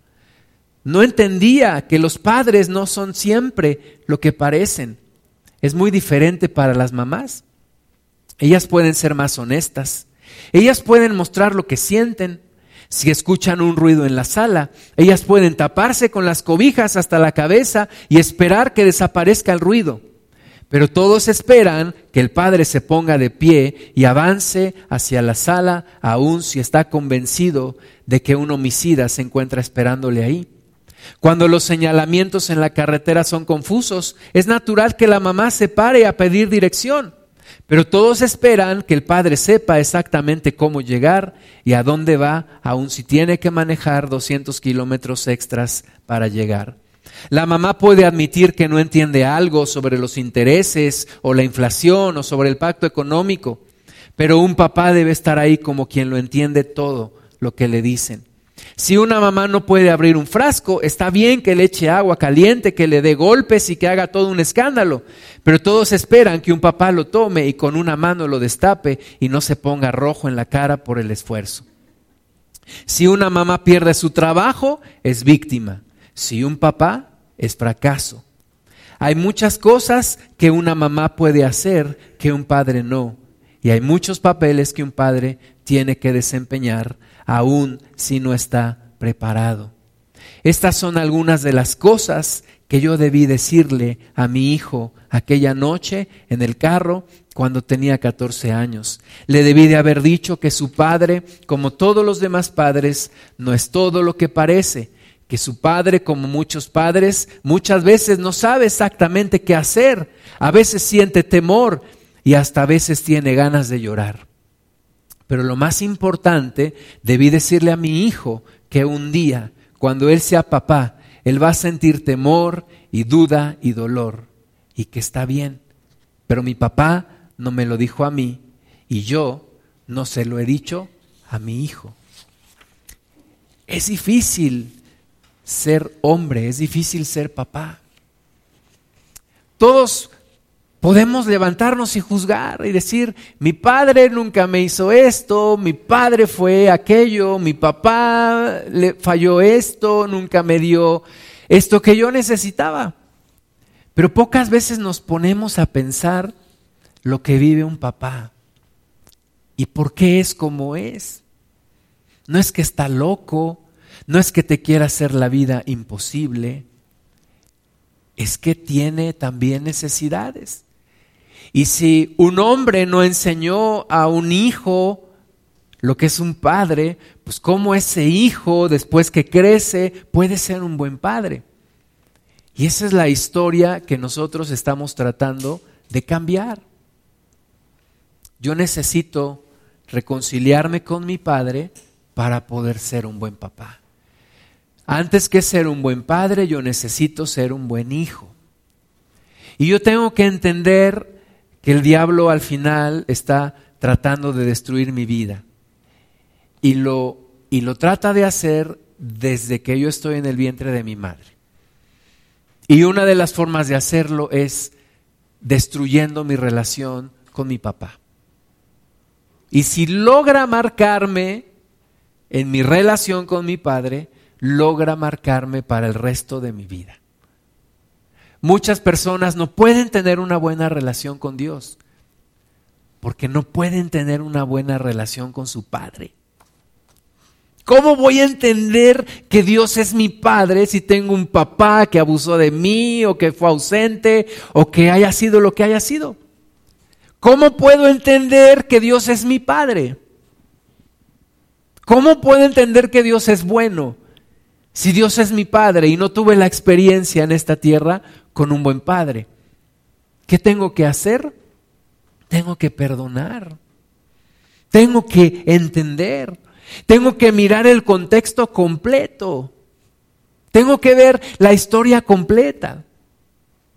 no entendía que los padres no son siempre lo que parecen. Es muy diferente para las mamás. Ellas pueden ser más honestas. Ellas pueden mostrar lo que sienten. Si escuchan un ruido en la sala, ellas pueden taparse con las cobijas hasta la cabeza y esperar que desaparezca el ruido. Pero todos esperan que el padre se ponga de pie y avance hacia la sala, aun si está convencido de que un homicida se encuentra esperándole ahí. Cuando los señalamientos en la carretera son confusos, es natural que la mamá se pare a pedir dirección. Pero todos esperan que el padre sepa exactamente cómo llegar y a dónde va, aun si tiene que manejar 200 kilómetros extras para llegar. La mamá puede admitir que no entiende algo sobre los intereses o la inflación o sobre el pacto económico, pero un papá debe estar ahí como quien lo entiende todo lo que le dicen. Si una mamá no puede abrir un frasco, está bien que le eche agua caliente, que le dé golpes y que haga todo un escándalo, pero todos esperan que un papá lo tome y con una mano lo destape y no se ponga rojo en la cara por el esfuerzo. Si una mamá pierde su trabajo, es víctima. Si un papá, es fracaso. Hay muchas cosas que una mamá puede hacer que un padre no. Y hay muchos papeles que un padre tiene que desempeñar aún si no está preparado. Estas son algunas de las cosas que yo debí decirle a mi hijo aquella noche en el carro cuando tenía 14 años. Le debí de haber dicho que su padre, como todos los demás padres, no es todo lo que parece, que su padre, como muchos padres, muchas veces no sabe exactamente qué hacer, a veces siente temor y hasta a veces tiene ganas de llorar. Pero lo más importante, debí decirle a mi hijo que un día, cuando él sea papá, él va a sentir temor y duda y dolor y que está bien. Pero mi papá no me lo dijo a mí y yo no se lo he dicho a mi hijo. Es difícil ser hombre, es difícil ser papá. Todos podemos levantarnos y juzgar y decir, mi padre nunca me hizo esto, mi padre fue aquello, mi papá le falló esto, nunca me dio esto que yo necesitaba. Pero pocas veces nos ponemos a pensar lo que vive un papá y por qué es como es. No es que está loco, no es que te quiera hacer la vida imposible, es que tiene también necesidades. Y si un hombre no enseñó a un hijo lo que es un padre, pues cómo ese hijo, después que crece, puede ser un buen padre. Y esa es la historia que nosotros estamos tratando de cambiar. Yo necesito reconciliarme con mi padre para poder ser un buen papá. Antes que ser un buen padre, yo necesito ser un buen hijo. Y yo tengo que entender que el diablo al final está tratando de destruir mi vida. Y lo, y lo trata de hacer desde que yo estoy en el vientre de mi madre. Y una de las formas de hacerlo es destruyendo mi relación con mi papá. Y si logra marcarme en mi relación con mi padre, logra marcarme para el resto de mi vida. Muchas personas no pueden tener una buena relación con Dios porque no pueden tener una buena relación con su Padre. ¿Cómo voy a entender que Dios es mi padre si tengo un papá que abusó de mí o que fue ausente o que haya sido lo que haya sido? ¿Cómo puedo entender que Dios es mi padre? ¿Cómo puedo entender que Dios es bueno si Dios es mi padre y no tuve la experiencia en esta tierra con un buen padre? ¿Qué tengo que hacer? Tengo que perdonar. Tengo que entender. Tengo que mirar el contexto completo. Tengo que ver la historia completa.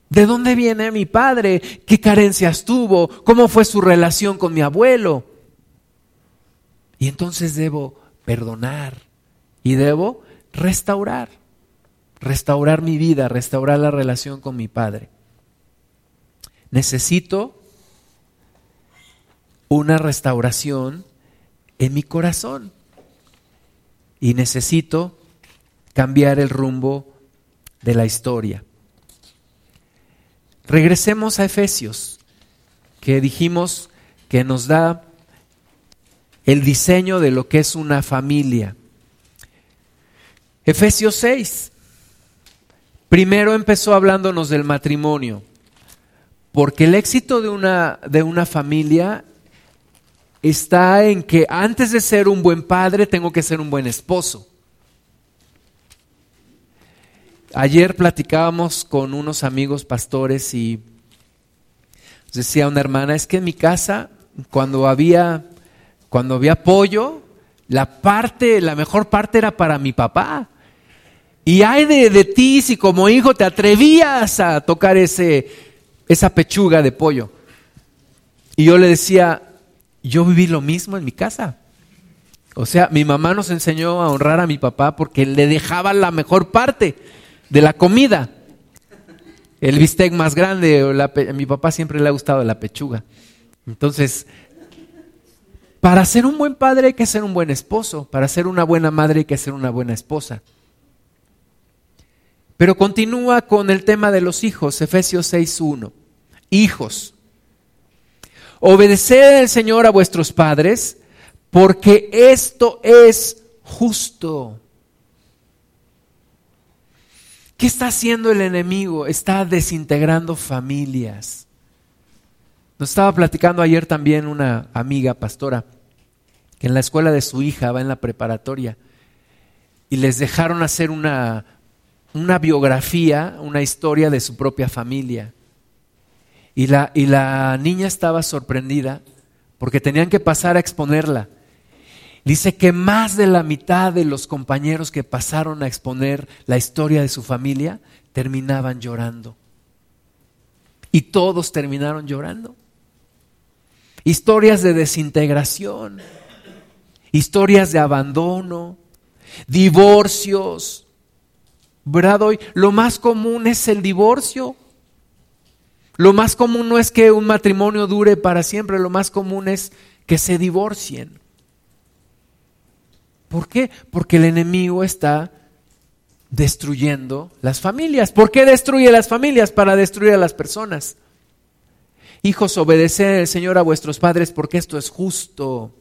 ¿De dónde viene mi padre? ¿Qué carencias tuvo? ¿Cómo fue su relación con mi abuelo? Y entonces debo perdonar y debo restaurar. Restaurar mi vida, restaurar la relación con mi padre. Necesito una restauración en mi corazón y necesito cambiar el rumbo de la historia. Regresemos a Efesios, que dijimos que nos da el diseño de lo que es una familia. Efesios 6. Primero empezó hablándonos del matrimonio, porque el éxito de una, de una familia está en que antes de ser un buen padre tengo que ser un buen esposo. Ayer platicábamos con unos amigos pastores y decía una hermana, es que en mi casa cuando había cuando había pollo, la parte, la mejor parte era para mi papá. Y hay de, de ti si como hijo te atrevías a tocar ese, esa pechuga de pollo. Y yo le decía, yo viví lo mismo en mi casa. O sea, mi mamá nos enseñó a honrar a mi papá porque le dejaba la mejor parte de la comida. El bistec más grande, a mi papá siempre le ha gustado la pechuga. Entonces, para ser un buen padre hay que ser un buen esposo, para ser una buena madre hay que ser una buena esposa. Pero continúa con el tema de los hijos, Efesios 6.1. Hijos, Obedeced al Señor a vuestros padres, porque esto es justo. ¿Qué está haciendo el enemigo? Está desintegrando familias. Nos estaba platicando ayer también una amiga pastora que en la escuela de su hija va en la preparatoria y les dejaron hacer una, una biografía, una historia de su propia familia. Y la, y la niña estaba sorprendida porque tenían que pasar a exponerla. Dice que más de la mitad de los compañeros que pasaron a exponer la historia de su familia terminaban llorando. Y todos terminaron llorando. Historias de desintegración, historias de abandono, divorcios. ¿Verdad? Hoy lo más común es el divorcio. Lo más común no es que un matrimonio dure para siempre, lo más común es que se divorcien. ¿Por qué? Porque el enemigo está destruyendo las familias. ¿Por qué destruye las familias? Para destruir a las personas. Hijos, obedeced al Señor a vuestros padres porque esto es justo.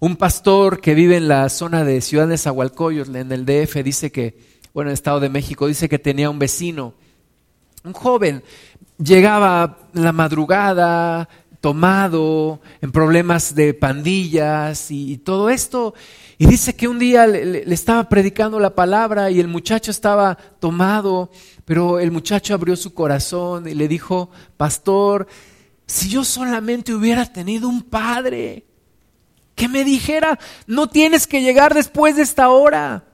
Un pastor que vive en la zona de Ciudad de Zahualcoyos, en el DF, dice que, bueno, en el Estado de México, dice que tenía un vecino, un joven, llegaba la madrugada, tomado, en problemas de pandillas y, todo esto. Y dice que un día le, estaba predicando la palabra y el muchacho estaba tomado, pero el muchacho abrió su corazón y le dijo, pastor, si yo solamente hubiera tenido un padre que me dijera, no tienes que llegar después de esta hora.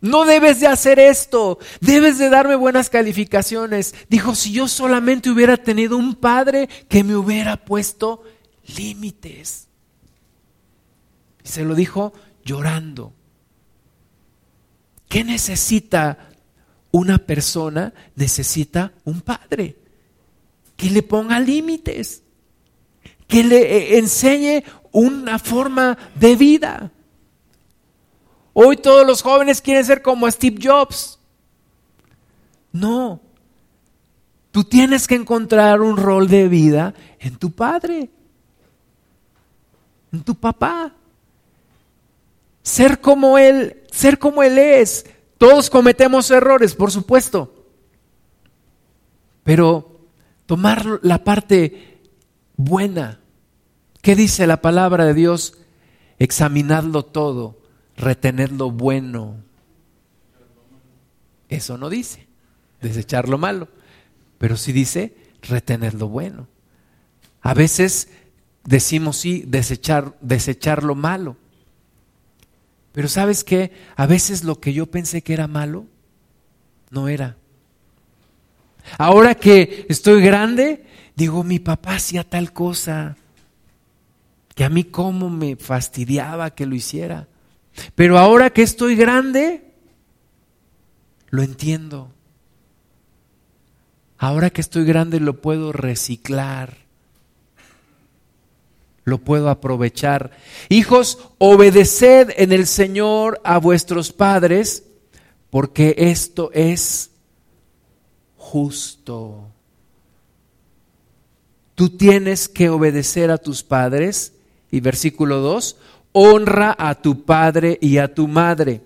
No debes de hacer esto, debes de darme buenas calificaciones. Dijo, si yo solamente hubiera tenido un padre que me hubiera puesto límites. Se lo dijo llorando. ¿Qué necesita una persona? Necesita un padre que le ponga límites, que le eh, enseñe una forma de vida. Hoy todos los jóvenes quieren ser como Steve Jobs. No. Tú tienes que encontrar un rol de vida en tu padre, en tu papá. ser como Él, ser como Él es. Todos cometemos errores, por supuesto. Pero tomar la parte buena. ¿Qué dice la palabra de Dios? Examinadlo todo, retener lo bueno. Eso no dice, desechar lo malo, pero sí dice retener lo bueno. A veces decimos sí, desechar, desechar lo malo. Pero sabes qué, a veces lo que yo pensé que era malo, no era. Ahora que estoy grande, digo, mi papá hacía tal cosa, que a mí cómo me fastidiaba que lo hiciera. Pero ahora que estoy grande, lo entiendo. Ahora que estoy grande lo puedo reciclar, lo puedo aprovechar. Hijos, obedeced en el Señor a vuestros padres, porque esto es justo. Tú tienes que obedecer a tus padres. Y versículo 2, honra a tu padre y a tu madre,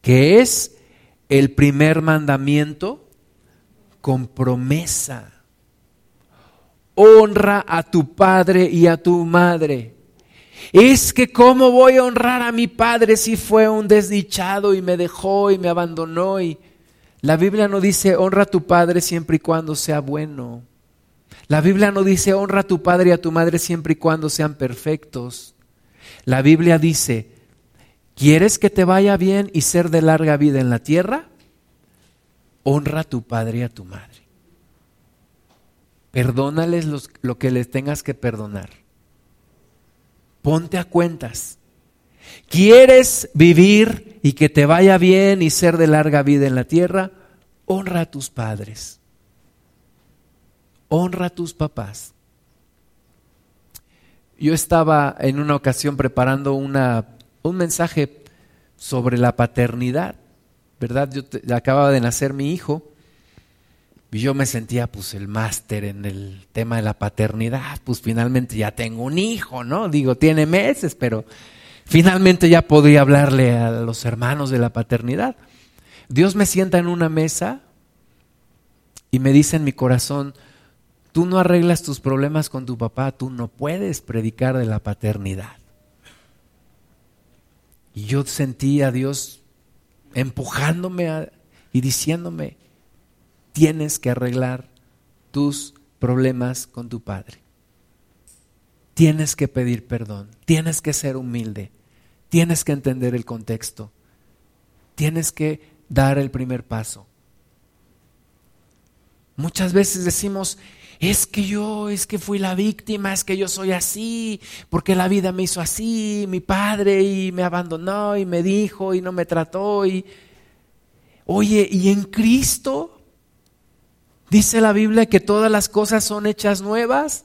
que es el primer mandamiento con promesa. Honra a tu padre y a tu madre. Es que cómo voy a honrar a mi padre si fue un desdichado y me dejó y me abandonó y la Biblia no dice honra a tu padre siempre y cuando sea bueno. La Biblia no dice honra a tu padre y a tu madre siempre y cuando sean perfectos. La Biblia dice, ¿quieres que te vaya bien y ser de larga vida en la tierra? Honra a tu padre y a tu madre. Perdónales lo que les tengas que perdonar. Ponte a cuentas. ¿Quieres vivir y que te vaya bien y ser de larga vida en la tierra? Honra a tus padres. Honra a tus papás. Yo estaba en una ocasión preparando una, un mensaje sobre la paternidad, ¿verdad? Yo acababa de nacer mi hijo y yo me sentía pues el máster en el tema de la paternidad, pues finalmente ya tengo un hijo, ¿no? Digo, tiene meses, pero Finalmente ya podría hablarle a los hermanos de la paternidad. Dios me sienta en una mesa y me dice en mi corazón, tú no arreglas tus problemas con tu papá, tú no puedes predicar de la paternidad. Y yo sentí a Dios empujándome y diciéndome, tienes que arreglar tus problemas con tu padre. Tienes que pedir perdón, tienes que ser humilde, tienes que entender el contexto, tienes que dar el primer paso. Muchas veces decimos, es que yo, es que fui la víctima, es que yo soy así, porque la vida me hizo así, mi padre y me abandonó y me dijo y no me trató y oye, y en Cristo dice la Biblia que todas las cosas son hechas nuevas.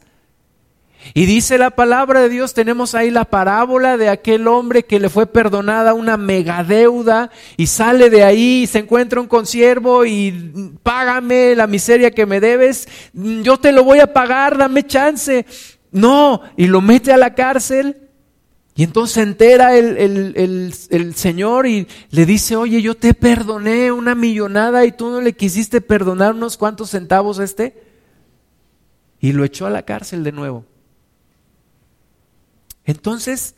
Y dice la palabra de Dios, tenemos ahí la parábola de aquel hombre que le fue perdonada una megadeuda y sale de ahí y se encuentra un consiervo y págame la miseria que me debes, yo te lo voy a pagar, dame chance. No, y lo mete a la cárcel y entonces se entera el, el, Señor y le dice, oye, yo te perdoné una millonada y tú no le quisiste perdonar unos cuantos centavos este. Y lo echó a la cárcel de nuevo. Entonces,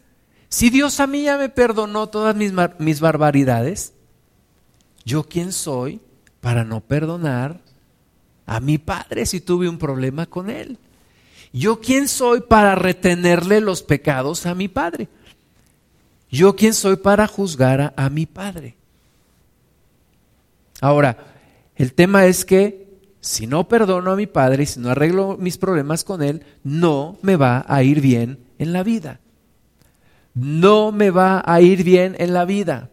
si Dios a mí ya me perdonó todas mis, mis barbaridades, ¿yo quién soy para no perdonar a mi padre si tuve un problema con él? ¿Yo quién soy para retenerle los pecados a mi padre? ¿Yo quién soy para juzgar a, a mi padre? Ahora, el tema es que si no perdono a mi padre y si no arreglo mis problemas con él, no me va a ir bien en la vida. No me va a ir bien en la vida.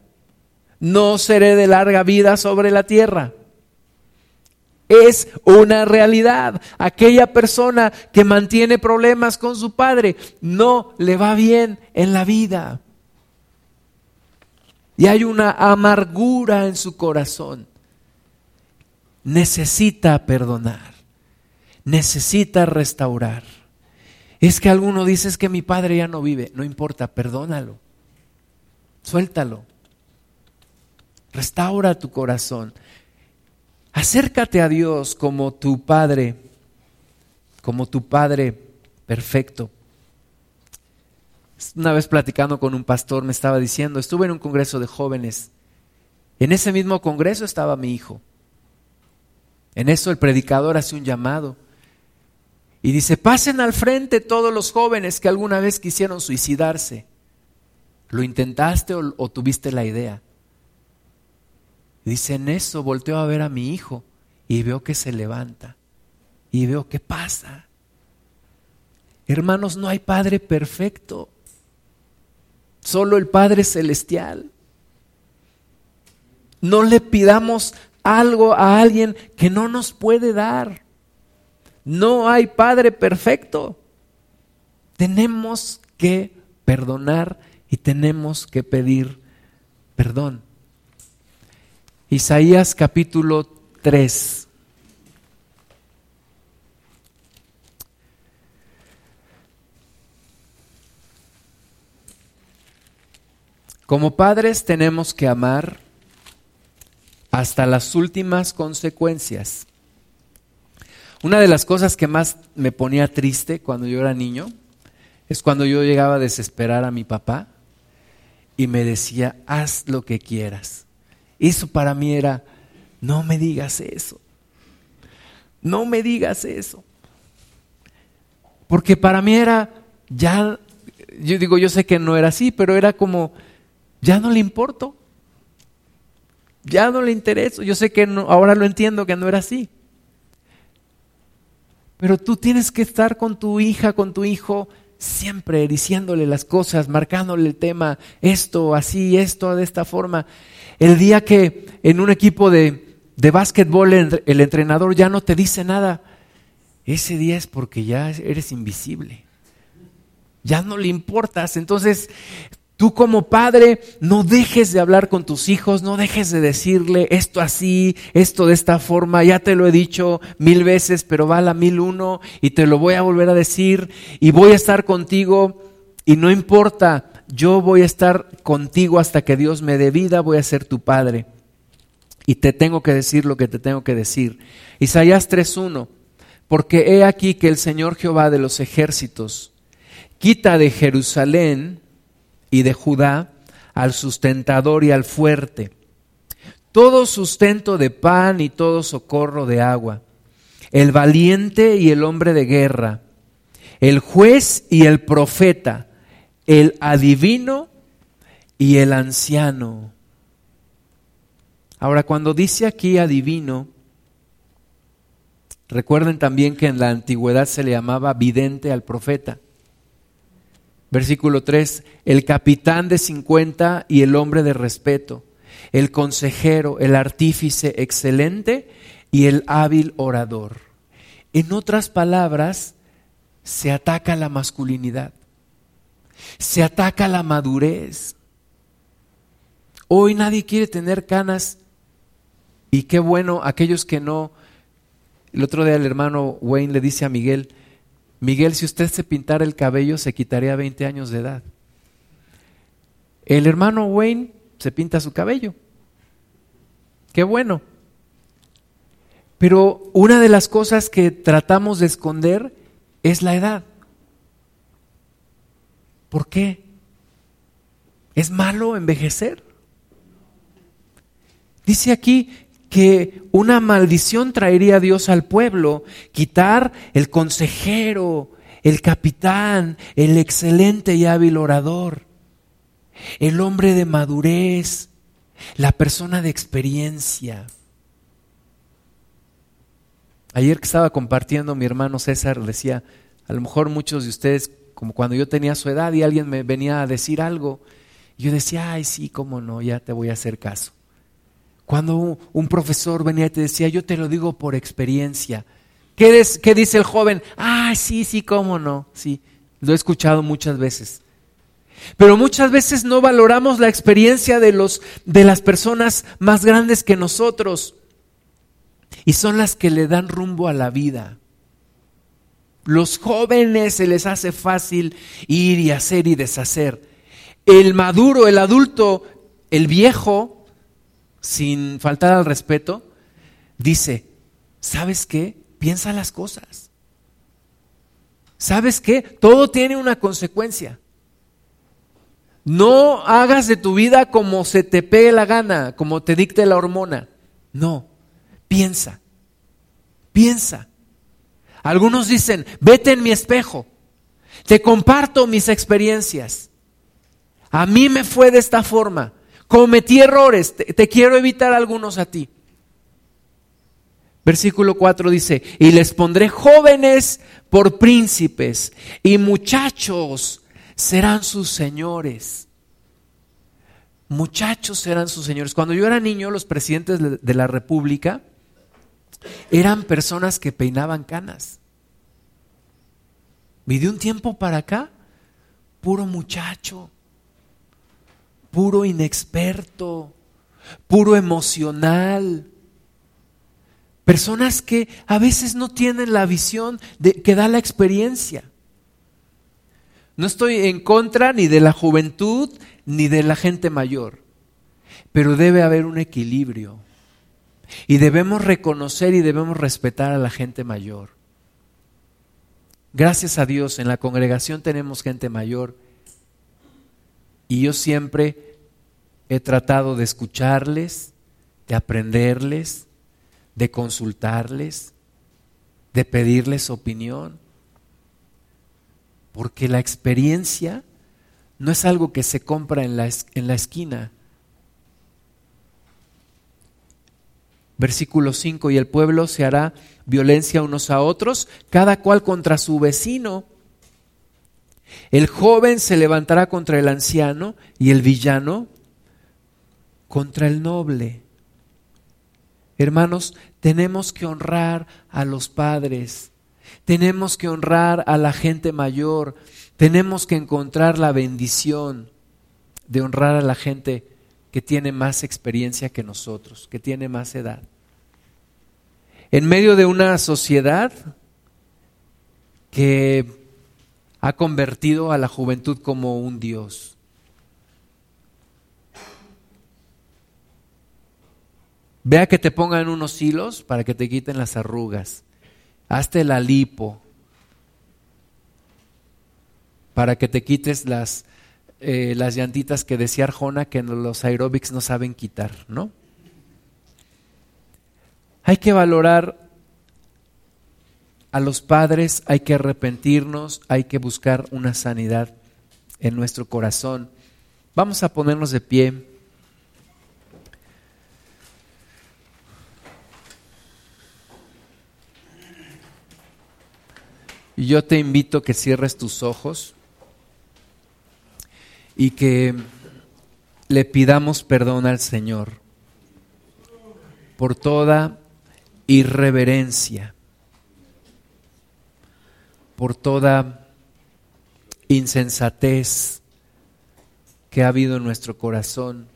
No seré de larga vida sobre la tierra. Es una realidad. Aquella persona que mantiene problemas con su padre no le va bien en la vida. Y hay una amargura en su corazón. Necesita perdonar. Necesita restaurar. Es que alguno dice es que mi padre ya no vive. No importa, perdónalo. Suéltalo. Restaura tu corazón. Acércate a Dios como tu Padre, como tu Padre perfecto. Una vez platicando con un pastor me estaba diciendo, estuve en un congreso de jóvenes. En ese mismo congreso estaba mi hijo. En eso el predicador hace un llamado y dice, pasen al frente todos los jóvenes que alguna vez quisieron suicidarse. ¿Lo intentaste o, tuviste la idea? Dice, en eso volteo a ver a mi hijo y veo que se levanta y veo qué pasa. Hermanos, no hay Padre perfecto, solo el Padre celestial. No le pidamos algo a alguien que no nos puede dar. No hay Padre perfecto. Tenemos que perdonar y tenemos que pedir perdón. Isaías capítulo 3. Como padres tenemos que amar hasta las últimas consecuencias. Una de las cosas que más me ponía triste cuando yo era niño es cuando yo llegaba a desesperar a mi papá y me decía, haz lo que quieras. Eso para mí era, no me digas eso. No me digas eso. Porque para mí era, ya, yo digo, yo sé que no era así, pero era como, ya no le importo. Ya no le intereso. Yo sé que no, ahora lo entiendo que no era así. Pero tú tienes que estar con tu hija, con tu hijo, siempre diciéndole las cosas, marcándole el tema, esto, así, esto, de esta forma. El día que en un equipo de, de básquetbol el entrenador ya no te dice nada, ese día es porque ya eres invisible. Ya no le importas. Entonces, Tú como padre no dejes de hablar con tus hijos, no dejes de decirle esto así, esto de esta forma, ya te lo he dicho mil veces, pero va a la mil uno y te lo voy a volver a decir y voy a estar contigo y no importa, yo voy a estar contigo hasta que Dios me dé vida, voy a ser tu padre. Y te tengo que decir lo que te tengo que decir. Isaías 3.1, porque he aquí que el Señor Jehová de los ejércitos quita de Jerusalén, y de Judá al sustentador y al fuerte. Todo sustento de pan y todo socorro de agua. El valiente y el hombre de guerra. El juez y el profeta. El adivino y el anciano. Ahora, cuando dice aquí adivino, recuerden también que en la antigüedad se le llamaba vidente al profeta. Versículo 3, el capitán de 50 y el hombre de respeto, el consejero, el artífice excelente y el hábil orador. En otras palabras, se ataca la masculinidad, se ataca la madurez. Hoy nadie quiere tener canas y qué bueno aquellos que no. El otro día el hermano Wayne le dice a Miguel, Miguel, si usted se pintara el cabello, se quitaría 20 años de edad. El hermano Wayne se pinta su cabello. Qué bueno. Pero una de las cosas que tratamos de esconder es la edad. ¿Por qué? ¿Es malo envejecer? Dice aquí que una maldición traería Dios al pueblo, quitar el consejero, el capitán, el excelente y hábil orador, el hombre de madurez, la persona de experiencia. Ayer que estaba compartiendo mi hermano César decía, a lo mejor muchos de ustedes, como cuando yo tenía su edad y alguien me venía a decir algo, yo decía, ay, sí, cómo no, ya te voy a hacer caso. Cuando un profesor venía y te decía, yo te lo digo por experiencia. ¿Qué, ¿Qué, dice el joven? Ah, sí, sí, cómo no. Sí, lo he escuchado muchas veces. Pero muchas veces no valoramos la experiencia de, los, de las personas más grandes que nosotros. Y son las que le dan rumbo a la vida. Los jóvenes se les hace fácil ir y hacer y deshacer. el maduro, el adulto, el viejo, sin faltar al respeto, dice, ¿sabes qué? Piensa las cosas. ¿Sabes qué? Todo tiene una consecuencia. No hagas de tu vida como se te pegue la gana, como te dicte la hormona. No, piensa, piensa. Algunos dicen, vete en mi espejo, te comparto mis experiencias. A mí me fue de esta forma, cometí errores, te, quiero evitar algunos a ti. Versículo 4 dice, y les pondré jóvenes por príncipes y muchachos serán sus señores. Muchachos serán sus señores. Cuando yo era niño, los presidentes de la República eran personas que peinaban canas. Y de un tiempo para acá, puro muchacho, puro inexperto, puro emocional Personas que a veces no tienen la visión que da la experiencia. No estoy en contra ni de la juventud ni de la gente mayor, pero debe haber un equilibrio. Y debemos reconocer y debemos respetar a la gente mayor. Gracias a Dios, en la congregación tenemos gente mayor y yo siempre he tratado de escucharles, de aprenderles, de consultarles, de pedirles opinión, porque la experiencia no es algo que se compra en la, en la esquina. Versículo 5, y el pueblo se hará violencia unos a otros, cada cual contra su vecino. El joven se levantará contra el anciano y el villano contra el noble. Hermanos, tenemos que honrar a los padres, tenemos que honrar a la gente mayor, tenemos que encontrar la bendición de honrar a la gente que tiene más experiencia que nosotros, que tiene más edad. En medio de una sociedad que ha convertido a la juventud como un Dios. Vea que te pongan unos hilos para que te quiten las arrugas. Hazte la lipo para que te quites las, eh, las llantitas que decía Arjona que los aeróbics no saben quitar, ¿no? Hay que valorar a los padres, hay que arrepentirnos, hay que buscar una sanidad en nuestro corazón. Vamos a ponernos de pie. Y yo te invito a que cierres tus ojos y que le pidamos perdón al Señor por toda irreverencia, por toda insensatez que ha habido en nuestro corazón.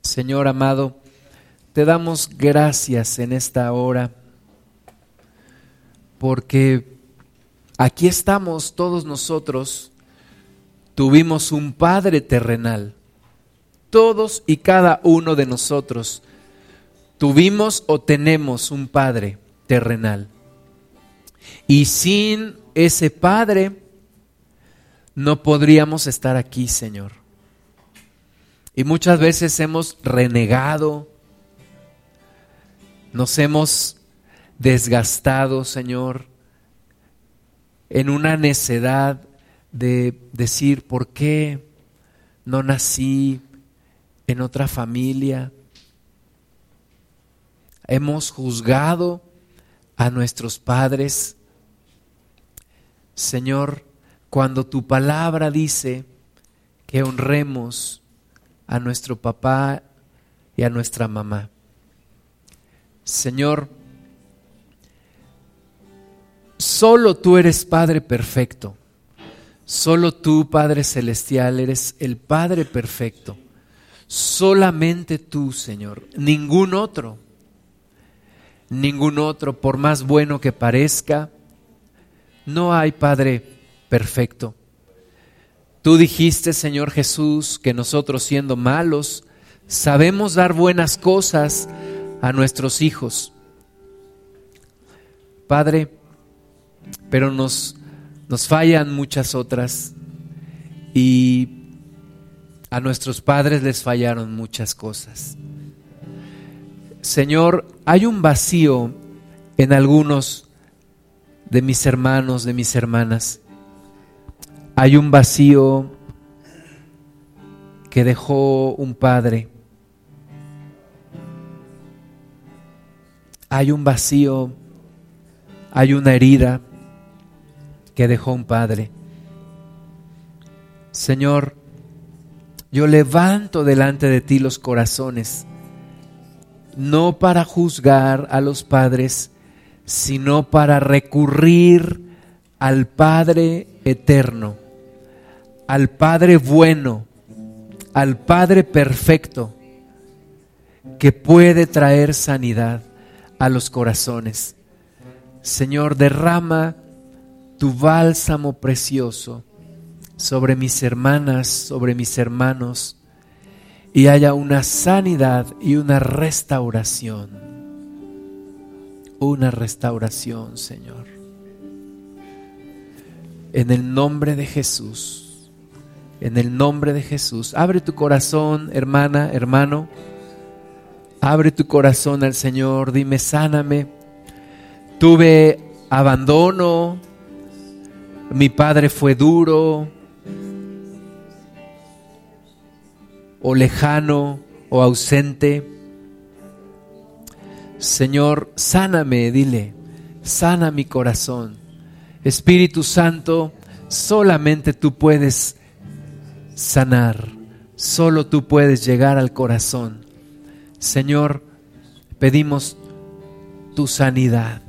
Señor amado, te damos gracias en esta hora porque aquí estamos todos nosotros, tuvimos un Padre terrenal, todos y cada uno de nosotros tuvimos o tenemos un Padre terrenal. Y sin ese Padre no podríamos estar aquí, Señor. Y muchas veces hemos renegado, nos hemos desgastado, Señor, en una necedad de decir, ¿por qué no nací en otra familia? Hemos juzgado a nuestros padres. Señor, cuando tu palabra dice que honremos a nuestro papá y a nuestra mamá. Señor, Solo tú eres Padre perfecto. Solo tú, Padre Celestial, eres el Padre perfecto. Solamente tú, Señor. Ningún otro. Ningún otro, por más bueno que parezca, no hay Padre perfecto. Tú dijiste, Señor Jesús, que nosotros siendo malos, sabemos dar buenas cosas a nuestros hijos. Padre, pero nos, nos fallan muchas otras y a nuestros padres les fallaron muchas cosas. Señor, hay un vacío en algunos de mis hermanos, de mis hermanas. Hay un vacío que dejó un padre. Hay un vacío, hay una herida que dejó un padre. Señor, yo levanto delante de ti los corazones, no para juzgar a los padres, sino para recurrir al Padre eterno, al Padre bueno, al Padre perfecto, que puede traer sanidad a los corazones. Señor, derrama tu bálsamo precioso sobre mis hermanas, sobre mis hermanos, y haya una sanidad y una restauración. Una restauración, Señor. En el nombre de Jesús, en el nombre de Jesús, abre tu corazón, hermana, hermano. Abre tu corazón al Señor, dime, sáname. Tuve abandono, mi padre fue duro, o lejano o ausente. Señor, sáname, dile, sana mi corazón. Espíritu Santo, solamente tú puedes sanar, solo tú puedes llegar al corazón. Señor, pedimos tu sanidad.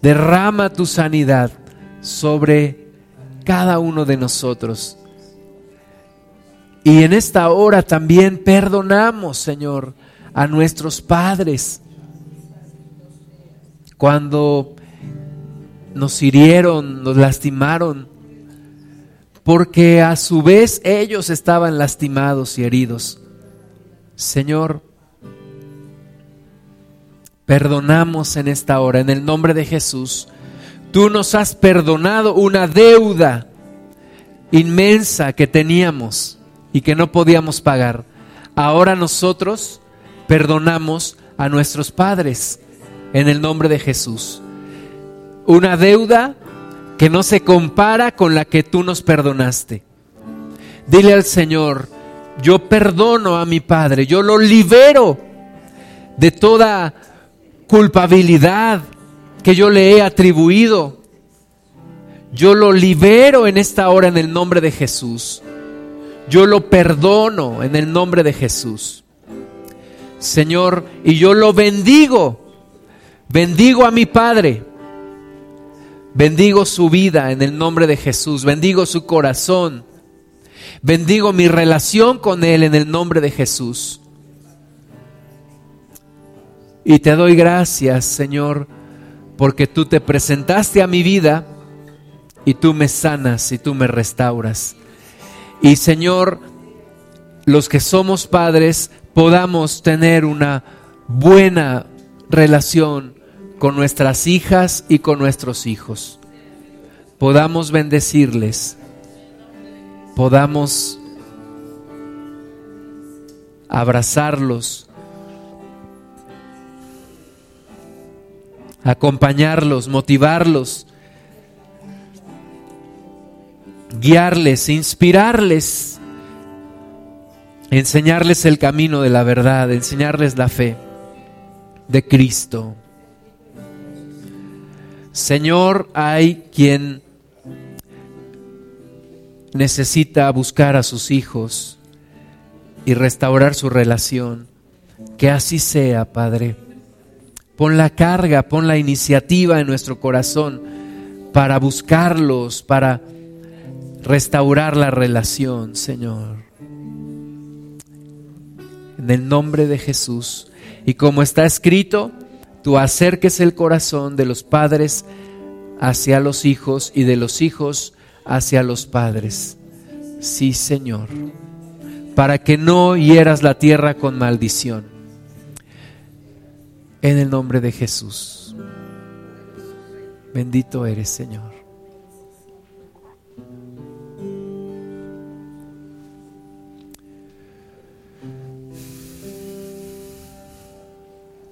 Derrama tu sanidad sobre cada uno de nosotros. Y en esta hora también perdonamos, Señor, a nuestros padres. Cuando nos hirieron, nos lastimaron, porque a su vez ellos estaban lastimados y heridos. Señor, perdonamos en esta hora, en el nombre de Jesús. Tú nos has perdonado una deuda inmensa que teníamos y que no podíamos pagar. Ahora nosotros perdonamos a nuestros padres en el nombre de Jesús. Una deuda que no se compara con la que tú nos perdonaste. Dile al Señor, yo perdono a mi Padre, yo lo libero de toda culpabilidad que yo le he atribuido. Yo lo libero en esta hora en el nombre de Jesús. Yo lo perdono en el nombre de Jesús. Señor, y yo lo bendigo. Bendigo a mi Padre. Bendigo su vida en el nombre de Jesús. Bendigo su corazón. Bendigo mi relación con Él en el nombre de Jesús. Y te doy gracias, Señor, porque tú te presentaste a mi vida y tú me sanas y tú me restauras. Y Señor, los que somos padres podamos tener una buena relación con nuestras hijas y con nuestros hijos. Podamos bendecirles, podamos abrazarlos, acompañarlos, motivarlos guiarles, inspirarles, enseñarles el camino de la verdad, enseñarles la fe de Cristo. Señor, hay quien necesita buscar a sus hijos y restaurar su relación. Que así sea, Padre. Pon la carga, pon la iniciativa en nuestro corazón para buscarlos, para restaurar la relación, Señor. En el nombre de Jesús. Y como está escrito, tú acerques el corazón de los padres hacia los hijos y de los hijos hacia los padres. Sí, Señor. Para que no hieras la tierra con maldición. En el nombre de Jesús. Bendito eres, Señor.